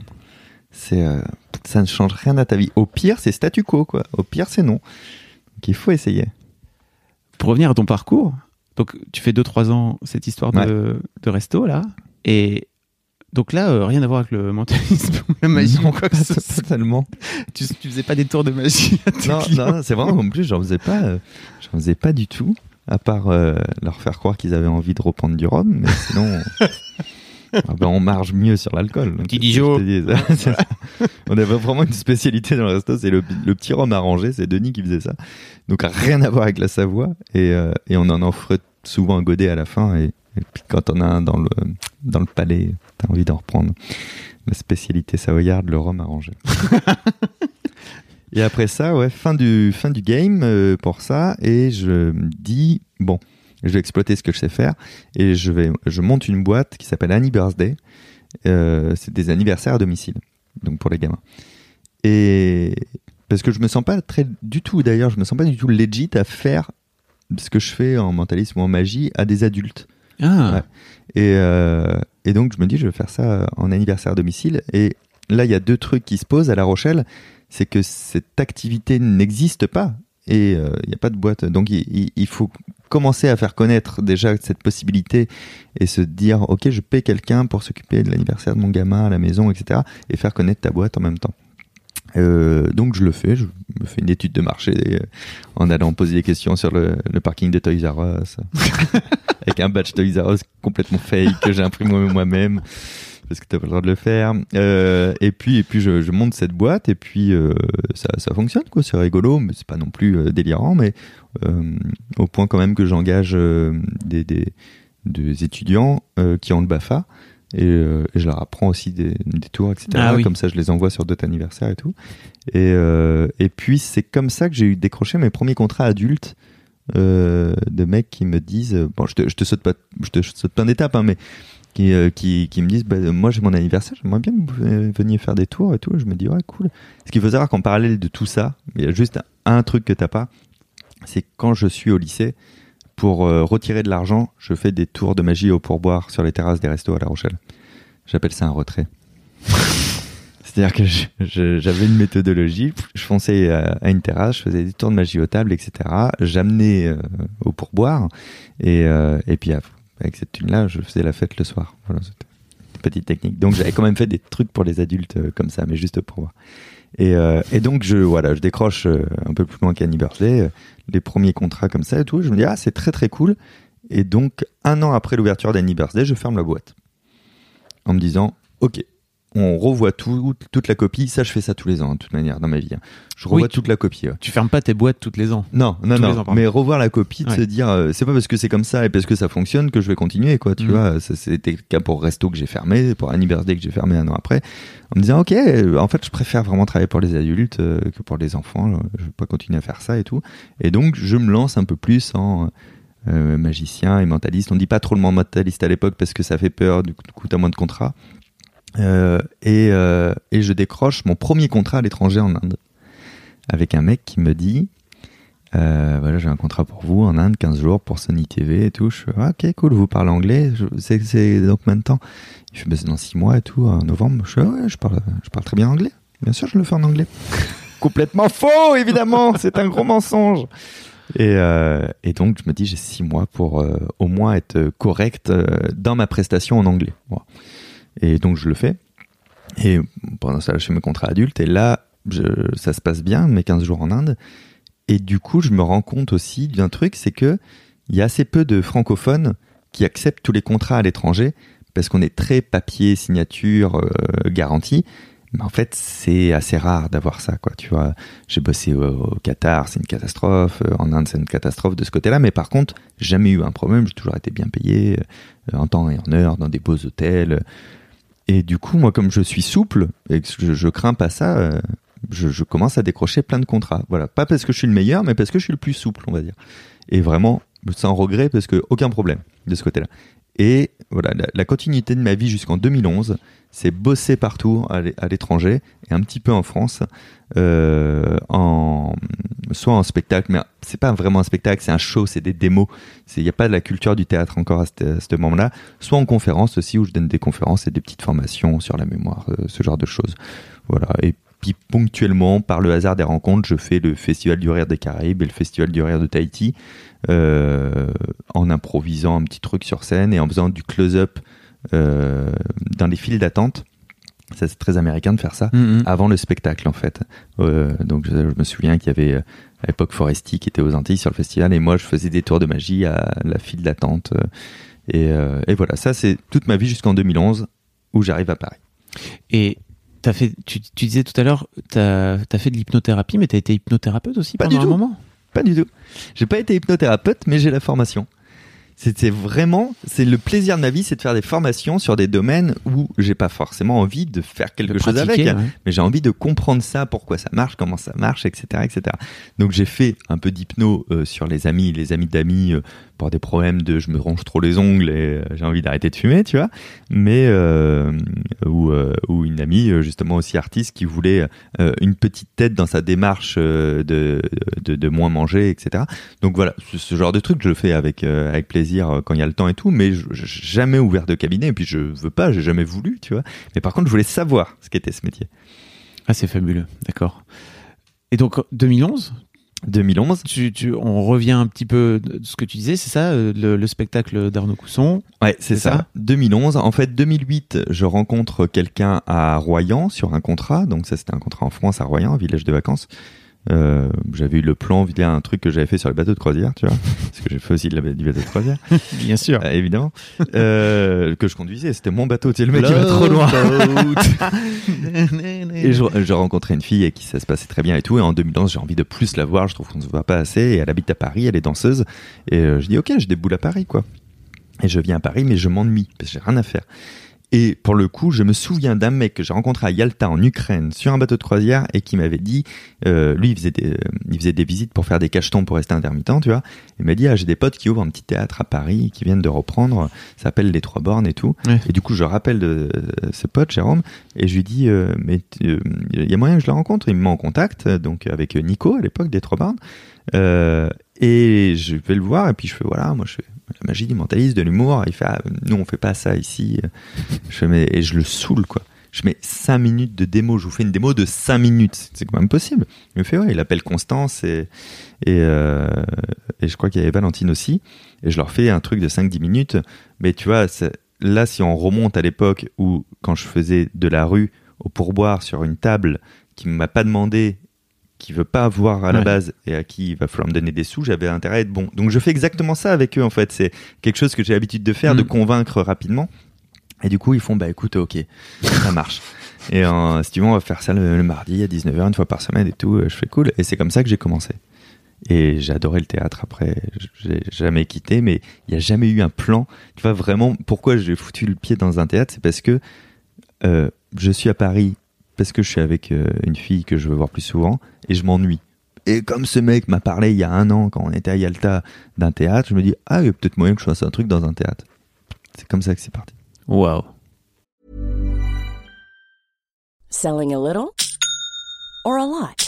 C'est, euh, ça ne change rien à ta vie. Au pire, c'est statu quo, quoi. Au pire, c'est non. Donc il faut essayer. Pour revenir à ton parcours, donc tu fais 2-3 ans cette histoire de, de resto, là. Et donc là, euh, rien à voir avec le mentalisme ou la magie Non, quoi que ce soit. tellement. Tu, tu faisais pas des tours de magie à tes Non, clients. non, c'est vraiment en plus, j'en faisais pas, euh, j'en faisais pas du tout, à part euh, leur faire croire qu'ils avaient envie de reprendre du rhum, mais sinon, ah ben, on marche mieux sur l'alcool. Petit Dijon. on avait vraiment une spécialité dans le resto, c'est le, le petit rhum arrangé, c'est Denis qui faisait ça. Donc rien à voir avec la Savoie, et, euh, et on en offrait souvent un godet à la fin, et, et puis quand on a un dans le, dans le palais, t'as envie d'en reprendre. La spécialité savoyarde, le rhum arrangé. Et après ça, ouais, fin du, fin du game euh, pour ça. Et je me dis, bon, je vais exploiter ce que je sais faire. Et je, vais, je monte une boîte qui s'appelle Annie Birthday. Euh, c'est des anniversaires à domicile, donc pour les gamins. Et parce que je me sens pas très du tout, d'ailleurs, je me sens pas du tout legit à faire ce que je fais en mentalisme ou en magie à des adultes. Ah, Ouais. Et, euh, et donc, je me dis, je vais faire ça en anniversaire à domicile. Et là, il y a deux trucs qui se posent à La Rochelle. C'est que cette activité n'existe pas. Et euh, il n'y a pas de boîte. Donc, il, il- il faut commencer à faire connaître déjà cette possibilité et se dire, OK, je paie quelqu'un pour s'occuper de l'anniversaire de mon gamin à la maison, etc. Et faire connaître ta boîte en même temps. Euh, donc je le fais, je me fais une étude de marché euh, en allant poser des questions sur le, le parking de Toys R Us avec un badge Toys R Us complètement fake que j'ai imprimé moi-même parce que t'as pas le droit de le faire. Euh, et puis et puis je, je monte cette boîte et puis euh, ça, ça fonctionne quoi, c'est rigolo, mais c'est pas non plus euh, délirant, mais au point quand même que j'engage des, des, des étudiants qui ont le Bafa. Et, et je leur apprends aussi des, des tours, etc. Ah oui. Comme ça, je les envoie sur d'autres anniversaires et tout. Et, et puis, c'est comme ça que j'ai eu décroché mes premiers contrats adultes de mecs qui me disent bon je te, je te saute pas je te saute plein d'étapes hein, mais euh, qui, me disent bah, moi j'ai mon anniversaire j'aimerais bien que vous euh, veniez faire des tours et tout. Je me dis ouais cool. Ce qu'il faut savoir qu'en parallèle de tout ça il y a juste un truc que t'as pas c'est quand je suis au lycée pour euh, retirer de l'argent je fais des tours de magie au pourboire sur les terrasses des restos à La Rochelle. J'appelle ça un retrait. C'est-à-dire que j'avais une méthodologie, je fonçais à, une terrasse, je faisais des tours de magie aux tables, etc. J'amenais au pourboire et, euh, et puis avec cette thune-là, je faisais la fête le soir. Voilà, une petite technique. Donc j'avais quand même fait des trucs pour les adultes euh, comme ça, mais juste pour. Et, euh, et donc je voilà, je décroche euh, un peu plus loin qu'Annie euh, les premiers contrats comme ça et tout. Je me dis ah c'est très très cool. Et donc un an après l'ouverture d'Annie Birthday, je ferme la boîte en me disant ok on revoit tout, toute la copie. Ça, je fais ça tous les ans, de toute manière, dans ma vie. hein. Je revois Oui, tu- toute la copie. ouais. tu fermes pas tes boîtes toutes les ans. Non, non, Tous non. ans, mais revoir la copie, de Ouais. se dire, euh, c'est pas parce que c'est comme ça et parce que ça fonctionne que je vais continuer, quoi. Tu Mhm. vois, c'était le cas pour Resto que j'ai fermé, pour Annie Birthday que j'ai fermé un an après, en me disant, ok, euh, en fait, je préfère vraiment travailler pour les adultes euh, que pour les enfants. Je vais pas continuer à faire ça et tout. Et donc, je me lance un peu plus en euh, magicien et mentaliste. On dit pas trop le mot mentaliste à l'époque parce que ça fait peur. Du coup, du coup, t'as moins de contrats. Euh, et, euh, et je décroche mon premier contrat à l'étranger en Inde avec un mec qui me dit euh, voilà j'ai un contrat pour vous en Inde 15 jours pour Sony TV et tout. Je fais ah, ok cool vous parlez anglais Je- c'est donc combien de temps? Il fait bah, c'est dans 6 mois et tout en novembre. Je ah ouais je parle je parle très bien anglais. Bien sûr je le fais en anglais. Complètement faux évidemment c'est un gros mensonge. Et, et donc, je me dis, j'ai six mois pour au moins être correct dans ma prestation en anglais. Voilà. Et donc, je le fais. Et pendant ça, je fais mes contrats adultes. Et là, ça se passe bien, mes 15 jours en Inde. Et du coup, je me rends compte aussi d'un truc, c'est que il y a assez peu de francophones qui acceptent tous les contrats à l'étranger parce qu'on est très papier, signature, euh, garantie. Mais en fait, c'est assez rare d'avoir ça, quoi. Tu vois, j'ai bossé au, au Qatar, c'est une catastrophe. euh, En Inde, c'est une catastrophe de ce côté-là. Mais par contre, jamais eu un problème. J'ai toujours été bien payé, euh, en temps et en heure, dans des beaux hôtels. Et du coup, moi, comme je suis souple et que je, crains pas ça, euh, je, je commence à décrocher plein de contrats. Voilà, pas parce que je suis le meilleur, mais parce que je suis le plus souple, on va dire. Et vraiment, sans regret, parce que aucun problème de ce côté-là. Et voilà, la, continuité de ma vie jusqu'en 2011, c'est bosser partout à l'é- à l'étranger et un petit peu en France, euh, soit en spectacle, mais c'est pas vraiment un spectacle, c'est un show, c'est des démos. Il n'y a pas de la culture du théâtre encore à ce, moment-là. Soit en conférence aussi, où je donne des conférences et des petites formations sur la mémoire, euh, ce genre de choses. Voilà. Puis ponctuellement, par le hasard des rencontres, je fais le Festival du Rire des Caraïbes et le Festival du Rire de Tahiti, euh, en improvisant un petit truc sur scène et en faisant du close-up euh, dans les files d'attente. Ça, c'est très américain de faire ça Mhm. avant le spectacle en fait. Euh, donc je, je me souviens qu'il y avait à l'époque Foresti qui était aux Antilles sur le festival et moi je faisais des tours de magie à la file d'attente. et, et voilà, ça c'est toute ma vie jusqu'en 2011 où j'arrive à Paris. Et fait, tu, tu disais tout à l'heure, t'as as fait de l'hypnothérapie, mais t'as été hypnothérapeute aussi Pas pendant du un tout. moment? Pas du tout. J'ai pas été hypnothérapeute, mais j'ai la formation. C'était vraiment, c'est le plaisir de ma vie, c'est de faire des formations sur des domaines où j'ai pas forcément envie de faire quelque De chose avec. ouais. mais j'ai envie de comprendre ça, pourquoi ça marche, comment ça marche, etc., etc. Donc j'ai fait un peu d'hypno euh, sur les amis, les amis d'amis euh, pour des problèmes de je me ronge trop les ongles et euh, j'ai envie d'arrêter de fumer, tu vois. Mais ou ou une amie justement aussi artiste qui voulait une petite tête dans sa démarche de, de de moins manger, etc. Donc voilà, ce, ce genre de truc je le fais avec avec plaisir euh, quand il y a le temps et tout, mais je, jamais ouvert de cabinet et puis je veux pas, j'ai jamais voulu, tu vois. Mais par contre, je voulais savoir ce qu'était ce métier. Ah, c'est fabuleux, d'accord. Et donc 2011, 2011. tu, tu, on revient un petit peu de ce que tu disais, c'est ça, euh, le, le spectacle d'Arnaud Cousson? Ouais, c'est C'est ça. ça? 2011. En fait, 2008, je rencontre quelqu'un à Royan sur un contrat. Donc ça, c'était un contrat en France à Royan, un village de vacances. Euh, j'avais eu le plan via un truc que j'avais fait sur le bateau de croisière, tu vois, parce que j'ai fait aussi de la, du bateau de croisière, Bien sûr. euh, évidemment, euh, que je conduisais. C'était mon bateau. Tu sais, le mec il va trop loin. Et je, je rencontrais une fille et qui ça se passait très bien et tout. Et en 2011, j'ai envie de plus la voir. Je trouve qu'on se voit pas assez. Et elle habite à Paris, elle est danseuse. Et je dis, ok, je déboule à Paris, quoi. Et je viens à Paris, mais je m'ennuie parce que j'ai rien à faire. Et pour le coup, je me souviens d'un mec que j'ai rencontré à Yalta en Ukraine sur un bateau de croisière et qui m'avait dit, euh, lui, il faisait, des, euh, il faisait des visites pour faire des cachetons pour rester intermittent, tu vois. Il m'a dit, ah, j'ai des potes qui ouvrent un petit théâtre à Paris, qui viennent de reprendre, ça s'appelle Les Trois Bornes et tout. Ouais. Et du coup, je rappelle de euh, ce pote, Jérôme, et je lui dis, euh, mais euh, il y a moyen que je le rencontre. Il me met en contact, donc avec Nico à l'époque des Trois Bornes. Euh, et je vais le voir et puis je fais voilà, moi je fais la magie du mentalisme, de l'humour. Il fait ah, nous on fait pas ça ici. Je fais mais et je le saoule quoi. Je mets 5 minutes de démo, je vous fais une démo de 5 minutes. C'est quand même possible. Il me fait ouais, il appelle Constance et et, euh, et je crois qu'il y avait Valentine aussi et je leur fais un truc de 5-10 minutes. Mais tu vois, là si on remonte à l'époque où quand je faisais de la rue au pourboire sur une table qui m'a pas demandé qui veut pas avoir à la Ouais. base et à qui il va falloir me donner des sous, j'avais intérêt à être bon. Donc je fais exactement ça avec eux en fait. C'est quelque chose que j'ai l'habitude de faire, Mm. de convaincre rapidement. Et du coup ils font bah écoute ok ça marche. et euh, si tu veux on va faire ça le, le mardi à 19h une fois par semaine et tout. Euh, Je fais cool. Et c'est comme ça que j'ai commencé. Et j'ai adoré le théâtre après. J'ai jamais quitté, mais il n'y a jamais eu un plan. Tu vois vraiment pourquoi j'ai foutu le pied dans un théâtre, c'est parce que euh, je suis à Paris parce que je suis avec euh, une fille que je veux voir plus souvent et je m'ennuie. Et comme ce mec m'a parlé il y a un an quand on était à Yalta d'un théâtre, je me dis ah il y a peut-être moyen que je fasse un truc dans un théâtre. C'est comme ça que c'est parti. Waouh. Selling a little or a lot?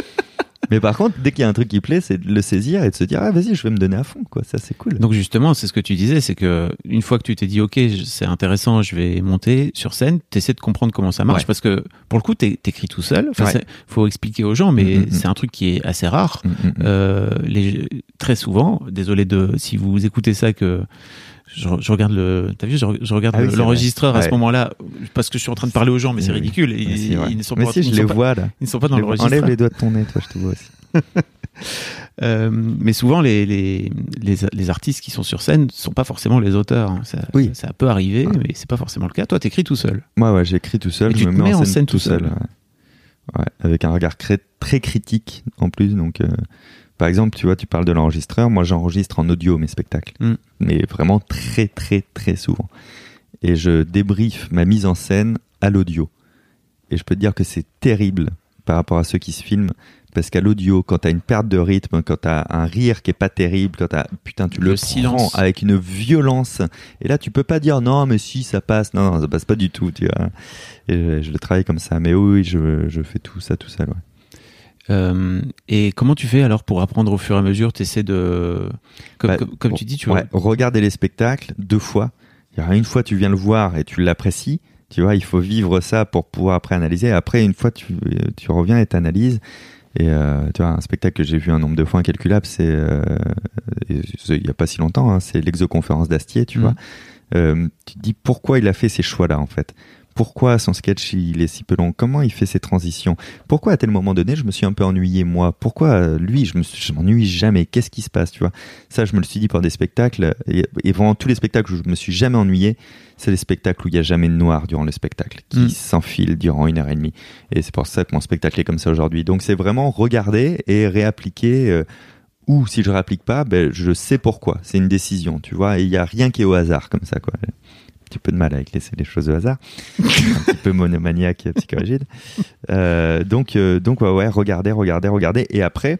Mais par contre, dès qu'il y a un truc qui plaît, c'est de le saisir et de se dire ah vas-y, je vais me donner à fond quoi. Ça c'est cool. Donc justement, c'est ce que tu disais, c'est que une fois que tu t'es dit ok, c'est intéressant, je vais monter sur scène, t'essaies de comprendre comment ça marche Ouais. parce que pour le coup, t'écris tout seul. Enfin, Ouais. faut expliquer aux gens, mais Mm, mm, mm. c'est un truc qui est assez rare. Mm. Euh, les, très souvent, désolé de si vous écoutez ça que je, je regarde le, t'as vu, je, je regarde Ah oui, l'enregistreur à ce Ouais. moment-là parce que je suis en train de parler aux gens, mais c'est Oui, oui. ridicule. Ils, ne sont Mais pas, si, je ne les pas- vois là. ils ne sont pas dans l'enregistreur. Enlève les doigts de ton nez, toi, je te vois aussi. Euh, mais souvent, les, les, les, les artistes qui sont sur scène sont pas forcément les auteurs. hein. Ça, Oui. ça peut arriver, Ouais. mais c'est pas forcément le cas. Toi, t'écris tout seul. Moi, ouais, j'écris tout seul, Et je tu me mets mets en scène, tout seul. avec un regard très critique en plus. Donc, euh, par exemple, tu vois, tu parles de l'enregistreur. Moi, j'enregistre en audio mes spectacles, Mm. mais vraiment très, très, très souvent. Et je débriefe ma mise en scène à l'audio. Et je peux te dire que c'est terrible par rapport à ceux qui se filment. Parce qu'à l'audio, quand t'as une perte de rythme, quand t'as un rire qui est pas terrible, quand t'as, putain, tu le, Le prends silence. avec une violence. Et là, tu peux pas dire non, mais si, ça passe. Non, non, ça passe pas du tout, tu vois. Et je, je le travaille comme ça. Mais oui, je fais tout ça tout seul, ouais. Euh, et comment tu fais alors pour apprendre au fur et à mesure T'essaies de, comme, Bah, comme, comme bon, tu dis, tu ouais, regarder les spectacles deux fois. Une fois, tu viens le voir et tu l'apprécies. Tu vois, il faut vivre ça pour pouvoir après analyser. Après, une fois, tu, tu reviens et t'analyses. Et euh, tu vois, un spectacle que j'ai vu un nombre de fois incalculable, c'est euh, il y a pas si longtemps, hein, c'est l'exoconférence d'Astier, tu Mhm. vois. Euh, tu te dis pourquoi il a fait ces choix-là en fait? Pourquoi son sketch il est si peu long? Comment il fait ses transitions? Pourquoi à tel moment donné je me suis un peu ennuyé moi? Pourquoi euh, lui je me m'ennuie jamais? Qu'est-ce qui se passe Tu vois? Ça je me le suis dit pour des spectacles et, et vraiment tous les spectacles où je me suis jamais ennuyé, c'est les spectacles où il y a jamais de noir durant le spectacle qui Mm. s'enfile durant une heure et demie. Et c'est pour ça que mon spectacle est comme ça aujourd'hui. Donc c'est vraiment regarder et réappliquer. euh, ou si je réapplique pas, ben, je sais pourquoi. C'est une décision, tu vois. Et il y a rien qui est au hasard comme ça, quoi. Un petit peu de mal avec laisser les choses au hasard. un petit peu monomaniaque, psychorigide. Euh, donc, euh, donc ouais, ouais, regardez, regardez, regardez. Et après,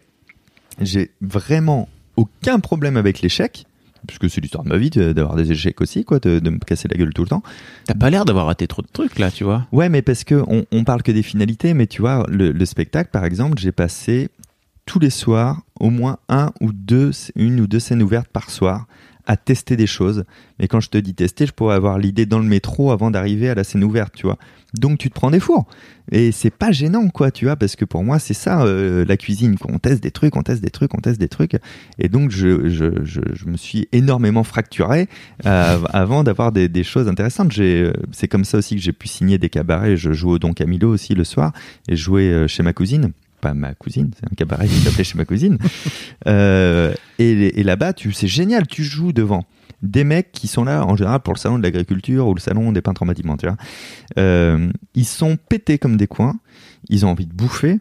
j'ai vraiment aucun problème avec l'échec. Puisque c'est l'histoire de ma vie d'avoir des échecs aussi, quoi, de, de me casser la gueule tout le temps. T'as pas l'air d'avoir raté trop de trucs là, tu vois. Ouais, mais parce que on, on parle que des finalités, mais tu vois, le, le spectacle, par exemple, j'ai passé tous les soirs au moins un ou deux, une ou deux scènes ouvertes par soir à tester des choses. Mais quand je te dis tester, je pourrais avoir l'idée dans le métro avant d'arriver à la scène ouverte, tu vois. Donc tu te prends des fours. Et c'est pas gênant, quoi, tu vois, parce que pour moi, c'est ça, euh, la cuisine. On teste des trucs, on teste des trucs, on teste des trucs. Et donc, je, je, je, me suis énormément fracturé euh, avant d'avoir des, des choses intéressantes. Euh, c'est comme ça aussi que j'ai pu signer des cabarets. Je joue au Don Camilo aussi le soir et euh, chez ma cousine. Pas ma cousine, c'est un cabaret qui s'appelait chez ma cousine. Euh, et, et là-bas, tu, c'est génial, tu joues devant des mecs qui sont là en général pour le salon de l'agriculture ou le salon des peintres en bâtiment, tu vois. Euh, ils sont pétés comme des coins, ils ont envie de bouffer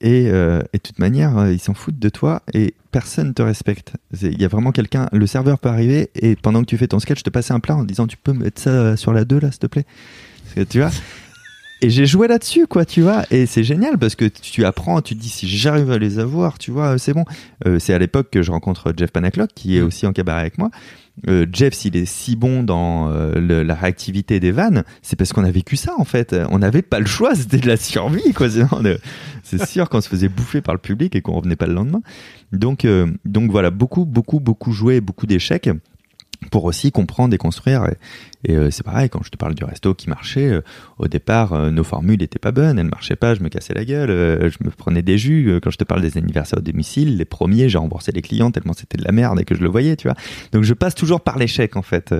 et, euh, et de toute manière, ils s'en foutent de toi et personne te respecte. Il y a vraiment quelqu'un, le serveur peut arriver et pendant que tu fais ton sketch, te passer un plat en disant tu peux mettre ça sur la 2 là, s'il te plaît. Tu vois et j'ai joué là-dessus, quoi, tu vois. Et c'est génial parce que tu apprends, tu te dis si j'arrive à les avoir, tu vois, c'est bon. Euh, c'est à l'époque que je rencontre Jeff Panaclock qui est Mm. aussi en cabaret avec moi. Euh, Jeff, s'il est si bon dans euh, le- la réactivité des vannes, c'est parce qu'on a vécu ça en fait. On n'avait pas le choix, c'était de la survie, quoi. C'est sûr qu'on se faisait bouffer par le public et qu'on revenait pas le lendemain. Donc, euh, donc voilà, beaucoup, beaucoup, beaucoup joué, beaucoup d'échecs pour aussi comprendre et construire. Et, euh, c'est pareil, quand je te parle du resto qui marchait, euh, au départ, euh, nos formules n'étaient pas bonnes, elles marchaient pas, je me cassais la gueule, je me prenais des jus. Quand je te parle des anniversaires au domicile, les premiers, j'ai remboursé les clients tellement c'était de la merde et que je le voyais, tu vois. Donc je passe toujours par l'échec, en fait.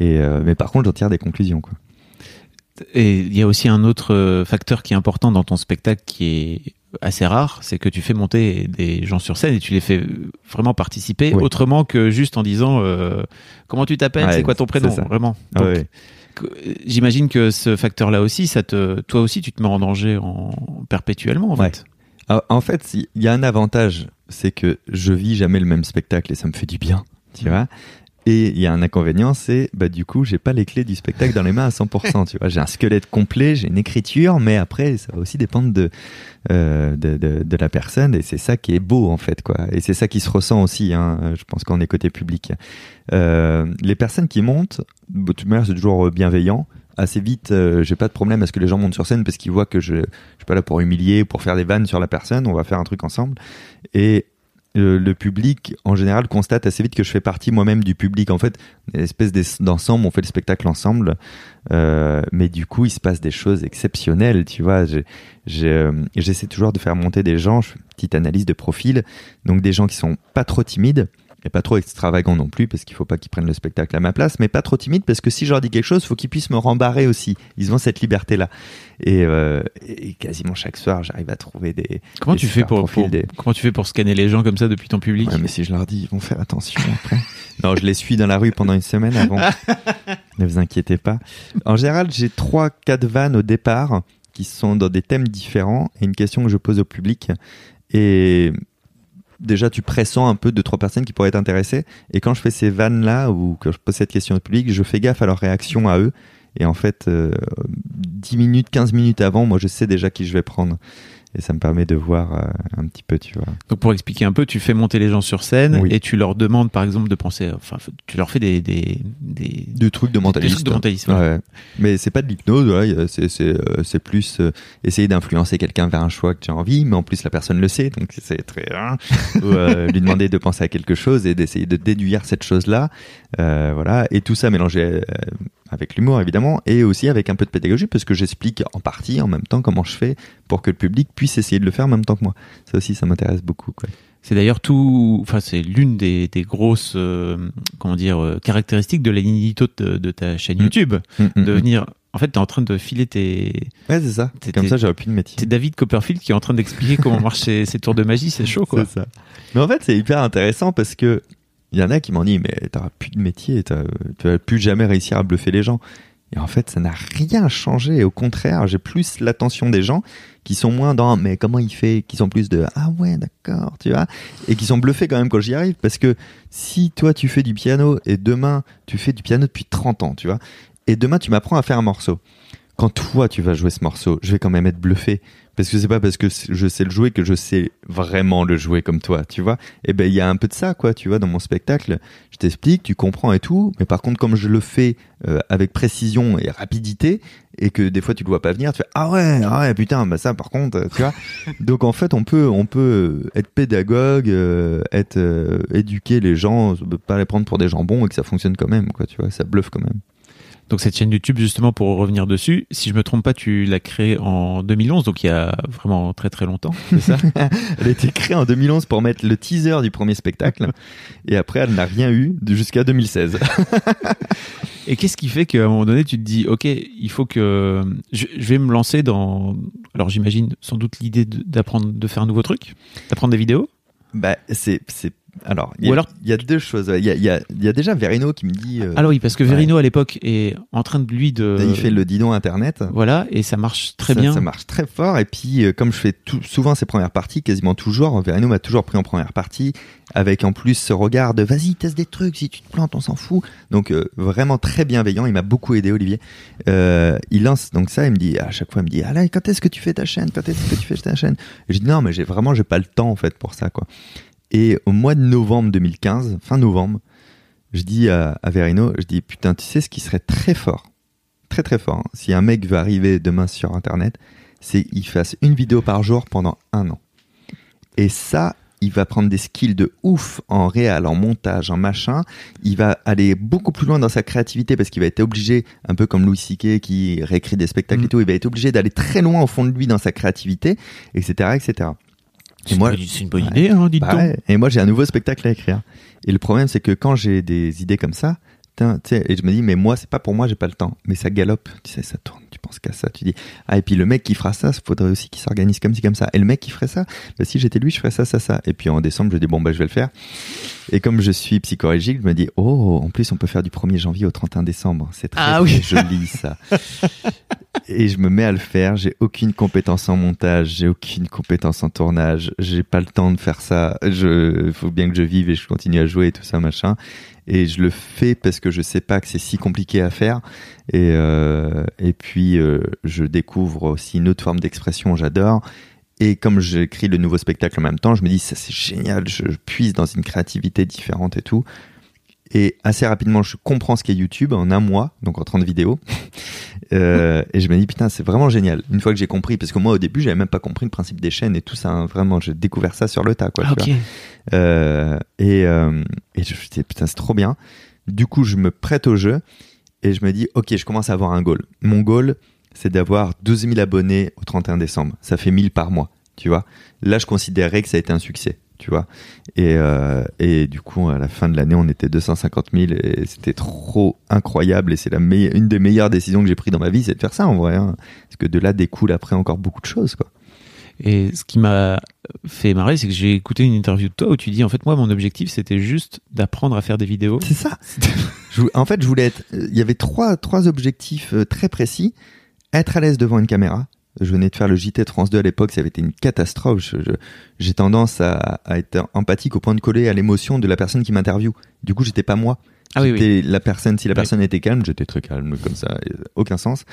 et, mais par contre, j'en tire des conclusions, quoi. Et il y a aussi un autre euh, facteur qui est important dans ton spectacle qui est assez rare, c'est que tu fais monter des gens sur scène et tu les fais vraiment participer Oui. autrement que juste en disant euh, comment tu t'appelles, Ouais, c'est quoi ton prénom, vraiment. Donc, ouais. que- euh, J'imagine que ce facteur-là aussi, ça te, toi aussi, tu te mets en danger en perpétuellement, en Ouais. fait. Ah, En fait, il y a un avantage, c'est que je vis jamais le même spectacle et ça me fait du bien, tu vois. Et il y a un inconvénient, c'est bah du coup, j'ai pas les clés du spectacle dans les mains à 100%. tu vois, j'ai un squelette complet, j'ai une écriture, mais après, ça va aussi dépendre de euh, de, de, de la personne et c'est ça qui est beau en fait, quoi. Et c'est ça qui se ressent aussi. Hein, je pense qu'on est côté public. Euh, les personnes qui montent, de toute manière, c'est toujours bienveillant. Assez vite, euh, j'ai pas de problème à ce que les gens montent sur scène parce qu'ils voient que je, je suis pas là pour humilier, pour faire des vannes sur la personne. On va faire un truc ensemble. Et le, public, en général, constate assez vite que je fais partie moi-même du public. En fait, une espèce d'ensemble, on fait le spectacle ensemble. Euh, mais du coup, il se passe des choses exceptionnelles, tu vois. Euh, J'essaie toujours de faire monter des gens, je fais une petite analyse de profil. Donc des gens qui sont pas trop timides et pas trop extravagants non plus, parce qu'il faut pas qu'ils prennent le spectacle à ma place, mais pas trop timides, parce que si je leur dis quelque chose, faut qu'ils puissent me rembarrer aussi. Ils ont cette liberté-là. Et, euh, et quasiment chaque soir, j'arrive à trouver des... Comment des tu fais pour, profils, pour- des- comment tu fais pour scanner les gens comme ça depuis ton public? Ouais, mais si je leur dis, ils vont faire attention après. non, je les suis dans la rue pendant une semaine avant. ne vous inquiétez pas. En général, j'ai trois, quatre vannes au départ qui sont dans des thèmes différents et une question que je pose au public. Et déjà, tu pressens un peu deux, trois personnes qui pourraient être intéressées. Et quand je fais ces vannes-là ou que je pose cette question au public, je fais gaffe à leur réaction à eux. Et en fait, euh, 10 minutes, 15 minutes avant, moi, je sais déjà qui je vais prendre. Et ça me permet de voir euh, un petit peu, tu vois. Donc pour expliquer un peu, tu fais monter les gens sur scène Oui. et tu leur demandes par exemple de penser, enfin tu leur fais des des des, de des trucs de mentalisme. voilà. Ouais. Mais c'est pas de l'hypnose, c'est c'est euh, c'est plus euh, essayer d'influencer quelqu'un vers un choix que tu as envie, mais en plus la personne le sait, donc c'est très hein, ou euh, lui demander de penser à quelque chose et d'essayer de déduire cette chose-là, euh, voilà, et tout ça mélangé euh, avec l'humour évidemment et aussi avec un peu de pédagogie parce que j'explique en partie en même temps comment je fais pour que le public puisse essayer de le faire en même temps que moi. Ça aussi, ça m'intéresse beaucoup. Quoi. C'est d'ailleurs tout, enfin c'est l'une des, des grosses euh, comment dire euh, caractéristiques de l'inédito de, de ta chaîne Mm. YouTube, Mm, mm, de mm. venir. En fait, t'es en train de filer tes. Ouais, c'est ça. T'es- Comme t'es- ça, j'aurais plus de métier. C'est David Copperfield qui est en train d'expliquer comment marchent ces tours de magie. C'est chaud quoi. C'est ça. Mais en fait, c'est hyper intéressant parce que il y en a qui m'ont dit, mais t'auras plus de métier, tu vas plus jamais réussir à bluffer les gens. Et en fait, ça n'a rien changé. Au contraire, j'ai plus l'attention des gens qui sont moins dans, mais comment il fait, qui sont plus de, ah ouais, d'accord, tu vois, et qui sont bluffés quand même quand j'y arrive. Parce que si toi, tu fais du piano et demain, tu fais du piano depuis 30 ans, tu vois, et demain, tu m'apprends à faire un morceau. Quand toi, tu vas jouer ce morceau, je vais quand même être bluffé. Parce que c'est pas parce que je sais le jouer que je sais vraiment le jouer comme toi, tu vois. Et ben, il y a un peu de ça, quoi, tu vois, dans mon spectacle. Je t'explique, tu comprends et tout. Mais par contre, comme je le fais euh, avec précision et rapidité, et que des fois tu le vois pas venir, tu fais ah ouais, ah ouais, putain, bah ça, par contre, euh, tu vois. Donc en fait, on peut, on peut être pédagogue, euh, être euh, éduquer les gens, pas les prendre pour des jambons et que ça fonctionne quand même, quoi, tu vois. Ça bluffe quand même. Donc cette chaîne YouTube, justement, pour revenir dessus, si je me trompe pas, tu l'as créée en 2011, donc il y a vraiment très très longtemps, c'est ça? Elle a été créée en 2011 pour mettre le teaser du premier spectacle. Et après, elle n'a rien eu jusqu'à 2016. Et qu'est-ce qui fait qu'à un moment donné, tu te dis, ok, il faut que je, je vais me lancer dans. Alors j'imagine sans doute l'idée de- d'apprendre, de faire un nouveau truc, d'apprendre des vidéos? Bah, c'est, c'est, alors, il y, Ou a- alors- il y a deux choses. Il y a, il y a, il y a déjà Verino qui me dit, euh, Alors oui, parce que Verino à l'époque est en train de lui de. il fait le didon internet. Voilà, et ça marche très ça, bien. Ça marche très fort. Et puis, euh, comme je fais tout, souvent ces premières parties, quasiment toujours, Verino m'a toujours pris en première partie, avec en plus ce regard de vas-y, teste des trucs, si tu te plantes, on s'en fout. Donc, euh, vraiment très bienveillant. Il m'a beaucoup aidé, Olivier. Euh, il lance donc ça, il me dit, à chaque fois, il me dit, Alain, quand est-ce que tu fais ta chaîne? Quand est-ce que tu fais ta chaîne? Je dis, non, mais j'ai vraiment, j'ai pas le temps, en fait, pour ça, quoi. Et au mois de novembre 2015, fin novembre, je dis à, à Verino, je dis, putain, tu sais ce qui serait très fort? Très très fort. hein. Si un mec veut arriver demain sur Internet, c'est qu'il fasse une vidéo par jour pendant un an. Et ça, il va prendre des skills de ouf en réal, en montage, en machin. Il va aller beaucoup plus loin dans sa créativité parce qu'il va être obligé, un peu comme Louis C.K. qui réécrit des spectacles Mm. et tout, il va être obligé d'aller très loin au fond de lui dans sa créativité, etc., etc. C'est Et moi- c'est une bonne Ouais. idée, hein, dites Bah ouais. Et moi, j'ai un nouveau spectacle à écrire. Et le problème, c'est que quand j'ai des idées comme ça, putain, tu sais, et je me dis, mais moi, c'est pas pour moi, j'ai pas le temps. Mais ça galope, tu sais, ça tourne, tu penses qu'à ça. Tu dis, ah, et puis le mec qui fera ça, il faudrait aussi qu'il s'organise comme ci, comme ça. Et le mec qui ferait ça, bah, si j'étais lui, je ferais ça, ça, ça. Et puis en décembre, je dis, bon, bah, je vais le faire. Et comme je suis psychorigide, je me dis, oh, en plus, on peut faire du 1er janvier au 31 décembre. C'est très, Ah très oui. joli, ça. et je me mets à le faire. J'ai aucune compétence en montage, j'ai aucune compétence en tournage. J'ai pas le temps de faire ça. Je, faut bien que je vive et je continue à jouer et tout ça, machin. Et je le fais parce que je sais pas que c'est si compliqué à faire. Et, euh, et puis, euh, je découvre aussi une autre forme d'expression, j'adore. Et comme j'écris le nouveau spectacle en même temps, je me dis, ça c'est génial, je, je puise dans une créativité différente et tout. Et assez rapidement, je comprends ce qu'est YouTube en un mois, donc en 30 vidéos. Euh, et je me dis, putain, c'est vraiment génial. Une fois que j'ai compris, parce que moi au début, j'avais même pas compris le principe des chaînes et tout ça, hein, vraiment, j'ai découvert ça sur le tas, quoi. Ah, tu ok. vois. Euh, et, euh, et je me dis, putain, c'est trop bien. Du coup, je me prête au jeu et je me dis, ok, je commence à avoir un goal. Mon goal, c'est d'avoir 12 000 abonnés au 31 décembre. Ça fait 1000 par mois, tu vois. Là, je considérais que ça a été un succès, tu vois. Et, euh, et du coup, à la fin de l'année, on était 250 000 et c'était trop incroyable. Et c'est la une des meilleures décisions que j'ai prises dans ma vie, c'est de faire ça en vrai. hein. Parce que de là découle après encore beaucoup de choses, quoi. Et ce qui m'a fait marrer, c'est que j'ai écouté une interview de toi où tu dis en fait moi mon objectif c'était juste d'apprendre à faire des vidéos. C'est ça. En fait, je voulais être. euh, Il y avait trois, trois objectifs euh, très précis. Être à l'aise devant une caméra. Je venais de faire le JT de France 2 à l'époque, ça avait été une catastrophe. J'ai tendance à, à être empathique au point de coller à l'émotion de la personne qui m'interviewe. Du coup, j'étais pas moi. Ah oui, oui. J'étais la personne. Si la Oui. personne était calme, j'étais très calme comme ça, aucun sens.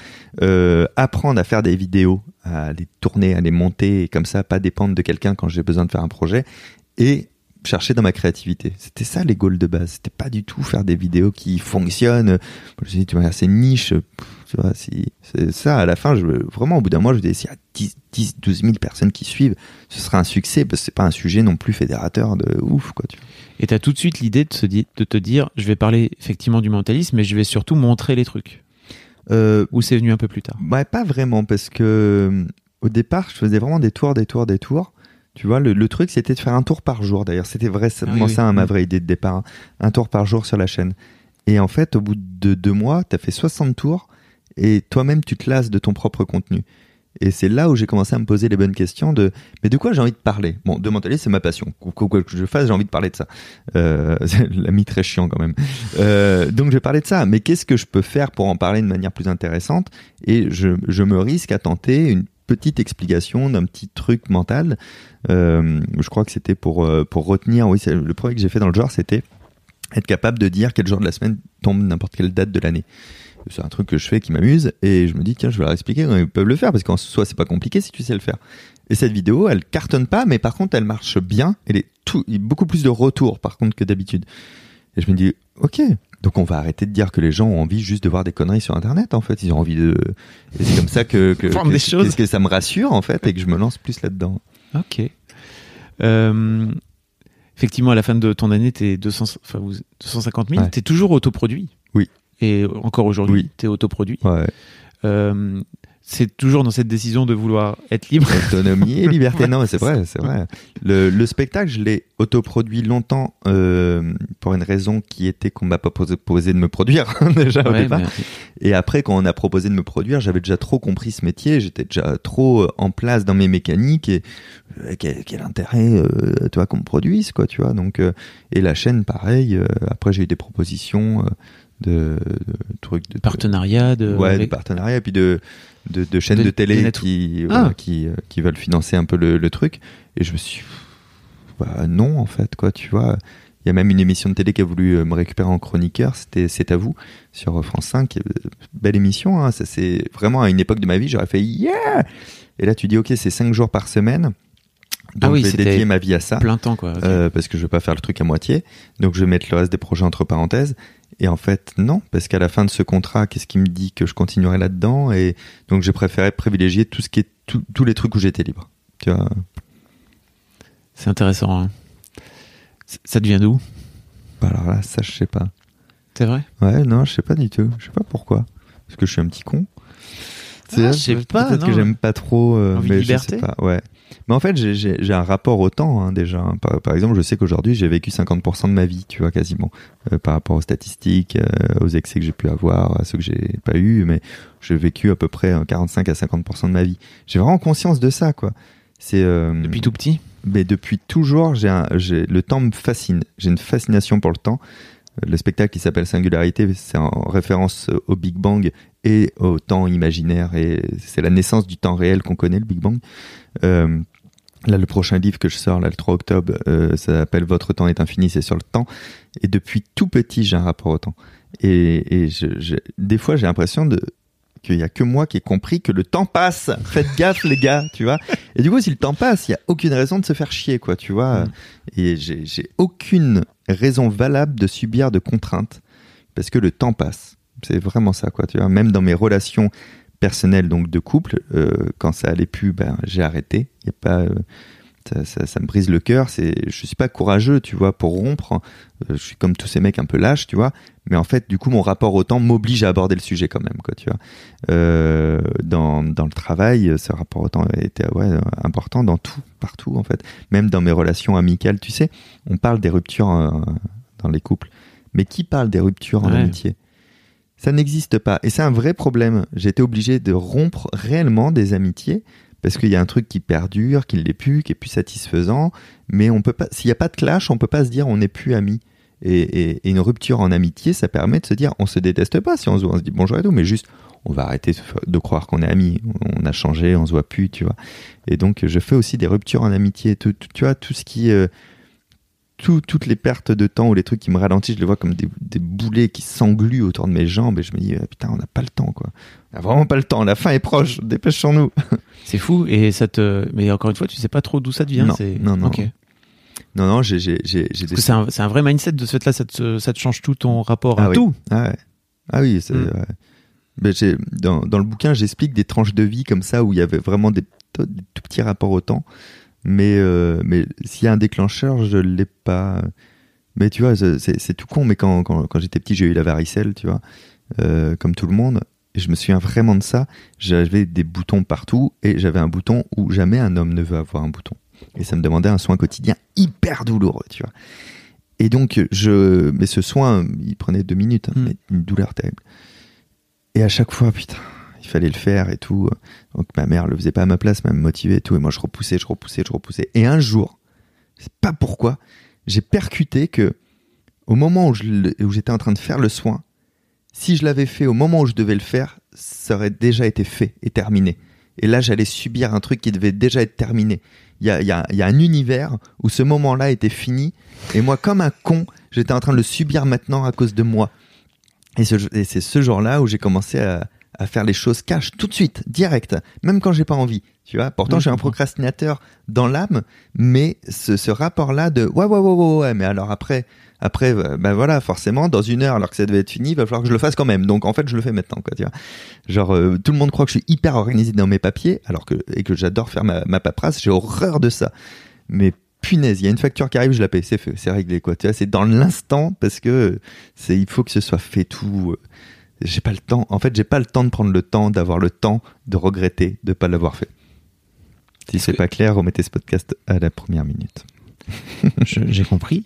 Euh, apprendre à faire des vidéos, à les tourner, à les monter et comme ça, pas dépendre de quelqu'un quand j'ai besoin de faire un projet et chercher dans ma créativité. C'était ça les goals de base. C'était pas du tout faire des vidéos qui fonctionnent. Je me suis dit, tu vois, c'est niche. Pff, Tu vois, si, c'est ça, à la fin, je, vraiment, au bout d'un mois, je disais, s'il y a 10, 10, 12 000 personnes qui suivent, ce sera un succès parce que c'est pas un sujet non plus fédérateur de ouf, quoi, tu vois. Et t'as tout de suite l'idée de, se di- de te dire je vais parler effectivement du mentalisme, mais je vais surtout montrer les trucs. Euh, Ou c'est venu un peu plus tard? Ouais, pas vraiment, parce que au départ, je faisais vraiment des tours, des tours, des tours. Tu vois, le, le truc, c'était de faire un tour par jour. D'ailleurs, c'était vraiment Ah oui, oui. ça, ma vraie idée de départ. hein. Un tour par jour sur la chaîne. Et en fait, au bout de deux mois, t'as fait 60 tours et toi-même, tu te lasses de ton propre contenu. Et c'est là où j'ai commencé à me poser les bonnes questions de mais de quoi j'ai envie de parler? Bon, de mentalisme, c'est ma passion. Quoi, que je fasse, j'ai envie de parler de ça. Euh, l'ami très chiant quand même. Euh, donc je vais parler de ça. Mais qu'est-ce que je peux faire pour en parler de manière plus intéressante? Et je, me risque à tenter une petite explication d'un petit truc mental. Euh, je crois que c'était pour euh, pour retenir. Oui, le projet que j'ai fait dans le genre, c'était être capable de dire quel jour de la semaine tombe n'importe quelle date de l'année. C'est un truc que je fais qui m'amuse et je me dis tiens je vais leur expliquer comment ils peuvent le faire parce qu'en soi c'est pas compliqué si tu sais le faire. Et cette vidéo elle cartonne pas mais par contre elle marche bien. Elle est tout, beaucoup plus de retours par contre que d'habitude. Et je me dis ok donc on va arrêter de dire que les gens ont envie juste de voir des conneries sur internet en fait ils ont envie de et c'est comme ça que que, que, des choses. que- ça me rassure en fait et que je me lance plus là-dedans. Ok. Euh, effectivement, à la fin de ton année, t'es 200, enfin, vous- 250 000. Ouais. T'es toujours autoproduit. Oui. Et encore aujourd'hui, Oui. t'es autoproduit. Ouais. Euh, c'est toujours dans cette décision de vouloir être libre. Autonomie et liberté. Non, c'est vrai, c'est vrai. Le, le spectacle, je l'ai autoproduit longtemps euh, pour une raison qui était qu'on m'a pas posé, posé de me produire déjà au départ. mais- Et après, quand on a proposé de me produire, j'avais déjà trop compris ce métier, j'étais déjà trop euh, en place dans mes mécaniques et euh, quel, quel intérêt, euh, toi, qu'on me produise, quoi, tu vois. Donc, et la chaîne, pareil. après, j'ai eu des propositions de, de trucs de partenariat de. ouais, de et puis de, de, de chaînes De- de, de télé qui, Ah. qui, euh, qui veulent financer un peu le, le truc. Et je me suis bah, non, en fait, quoi, tu vois. Il y a même une émission de télé qui a voulu euh, me récupérer en chroniqueur, c'était C'est à vous, sur France 5. Euh, Belle émission, hein, ça c'est vraiment à une époque de ma vie, j'aurais fait yeah! Et là, tu dis, ok, c'est 5 jours par semaine. Donc, Ah oui, je vais c'était dédier ma vie à ça. plein temps, quoi. Euh, parce que je vais pas faire le truc à moitié. Donc je vais mettre le reste des projets entre parenthèses. Et en fait, non, parce qu'à la fin de ce contrat, qu'est-ce qui me dit que je continuerai là-dedans? Et donc j'ai préféré privilégier tout ce qui est tout- tous les trucs où j'étais libre. Tu vois? C'est intéressant. hein. Ça devient d'où? Bah Alors là, ça je sais pas. C'est vrai? Ouais, non, je sais pas du tout. Je sais pas pourquoi. Parce que je suis un petit con. Ah, je sais pas, Peut-être que j'aime pas trop. euh, Envie de mais liberté je sais pas. Ouais. Mais en fait, j'ai- un rapport au temps hein, déjà. hein. Par, par exemple, je sais qu'aujourd'hui, j'ai vécu 50% de ma vie, tu vois, quasiment, euh, par rapport aux statistiques, euh, aux excès que j'ai pu avoir, à ceux que j'ai pas eu, mais j'ai vécu à peu près euh, 45 à 50% de ma vie. J'ai vraiment conscience de ça, quoi. C'est euh, Depuis tout petit? mais depuis toujours, j'ai le temps me fascine. J'ai une fascination pour le temps. Le spectacle qui s'appelle Singularité, c'est en référence au Big Bang et au temps imaginaire. Et c'est la naissance du temps réel qu'on connaît, le Big Bang. Euh, là, le prochain livre que je sors, là, le 3 octobre, euh, ça s'appelle Votre temps est infini, c'est sur le temps. Et depuis tout petit, j'ai un rapport au temps. Et, et je, je- des fois, j'ai l'impression de qu'il y a que moi qui ai compris que le temps passe. Faites gaffe, les gars, tu vois. Et du coup, si le temps passe, il y a aucune raison de se faire chier, quoi, tu vois. Mm. Et j'ai aucune raison valable de subir de contraintes parce que le temps passe. C'est vraiment ça, quoi, tu vois. Même dans mes relations personnelles, donc de couple, euh, quand ça allait plus, ben, j'ai arrêté. Il y a pas, euh, ça, ça, ça me brise le cœur. C'est, je suis pas courageux, tu vois, pour rompre. Euh, je suis comme tous ces mecs un peu lâches, tu vois. Mais en fait, du coup, mon rapport au temps m'oblige à aborder le sujet quand même, quoi, tu vois. Euh, dans, dans le travail, ce rapport au temps était ouais, important dans tout, partout, en fait. Même dans mes relations amicales, tu sais, on parle des ruptures euh, dans les couples. Mais qui parle des ruptures en amitié? Ça n'existe pas. Et c'est un vrai problème. Été obligé de rompre réellement des amitiés parce qu'il y a un truc qui perdure, qui l'est plus, qui est plus satisfaisant. Mais on peut pas, s'il n'y a pas de clash, on peut pas se dire on n'est plus amis. Et, une rupture en amitié, ça permet de se dire on se déteste pas si on se voit, on se dit bonjour et tout, mais juste on va arrêter de croire qu'on est amis. On a changé, on se voit plus, tu vois. Et donc je fais aussi des ruptures en amitié. Tout- tu vois, tout ce qui. euh, tout- toutes les pertes de temps ou les trucs qui me ralentissent, je les vois comme des, des boulets qui s'engluent autour de mes jambes et je me dis ah, putain, on n'a pas le temps quoi. On n'a vraiment pas le temps. La fin est proche. Dépêchons-nous. C'est fou et ça te. Mais encore une fois, tu sais pas trop d'où ça devient. Non, non, non. Ok. Non, non, j'ai j'ai c'est un, vrai mindset de ce fait-là. Ça te, ça te change tout ton rapport Ah à oui. tout. Ah, ouais. ah oui, c'est. Mm. ouais. Dans, dans le bouquin, j'explique des tranches de vie comme ça où il y avait vraiment des tout petits rapports au temps. Mais, euh, mais s'il y a un déclencheur, je l'ai pas. Mais tu vois, c'est tout con. Mais quand, quand, quand j'étais petit, j'ai eu la varicelle, tu vois, euh, comme tout le monde. Et je me souviens vraiment de ça. J'avais des boutons partout et j'avais un bouton où jamais un homme ne veut avoir un bouton. Et ça me demandait un soin quotidien hyper douloureux, tu vois. Et donc, je, mais ce soin, il prenait deux minutes, hein, Mm. mais une douleur terrible. Et à chaque fois, putain, il fallait le faire et tout. Donc ma mère le faisait pas à ma place, mais elle et tout. Et moi, je repoussais, je repoussais, je repoussais. Et un jour, je sais pas pourquoi, j'ai percuté que au moment où j'étais en train de faire le soin, si je l'avais fait au moment où je devais le faire, ça aurait déjà été fait et terminé. Et là, j'allais subir un truc qui devait déjà être terminé. Il y a, y a- y a un univers où ce moment-là était fini. Et moi, comme un con, j'étais en train de le subir maintenant à cause de moi. Et c'est ce jour-là où j'ai commencé à, à faire les choses cash tout de suite, direct, même quand j'ai pas envie. Tu vois, pourtant je un procrastinateur dans l'âme, mais ce, ce rapport-là de ouais ouais ouais ouais ouais, mais alors après après euh, ben voilà forcément dans une heure alors que ça devait être fini, il va falloir que je le fasse quand même. Donc en fait je le fais maintenant quoi. Tu vois, genre euh, tout le monde croit que je suis hyper organisé dans mes papiers alors que et que j'adore faire ma, ma paperasse, j'ai horreur de ça. Mais punaise, il y a une facture qui arrive, je la paye, c'est fait, c'est réglé quoi. Tu vois, c'est dans l'instant parce que c'est il faut que ce soit fait tout. euh, J'ai pas le temps. En fait, j'ai pas le temps de prendre le temps, d'avoir le temps de regretter de pas l'avoir fait. Si c'est pas clair, remettez ce podcast à la première minute. J'ai compris.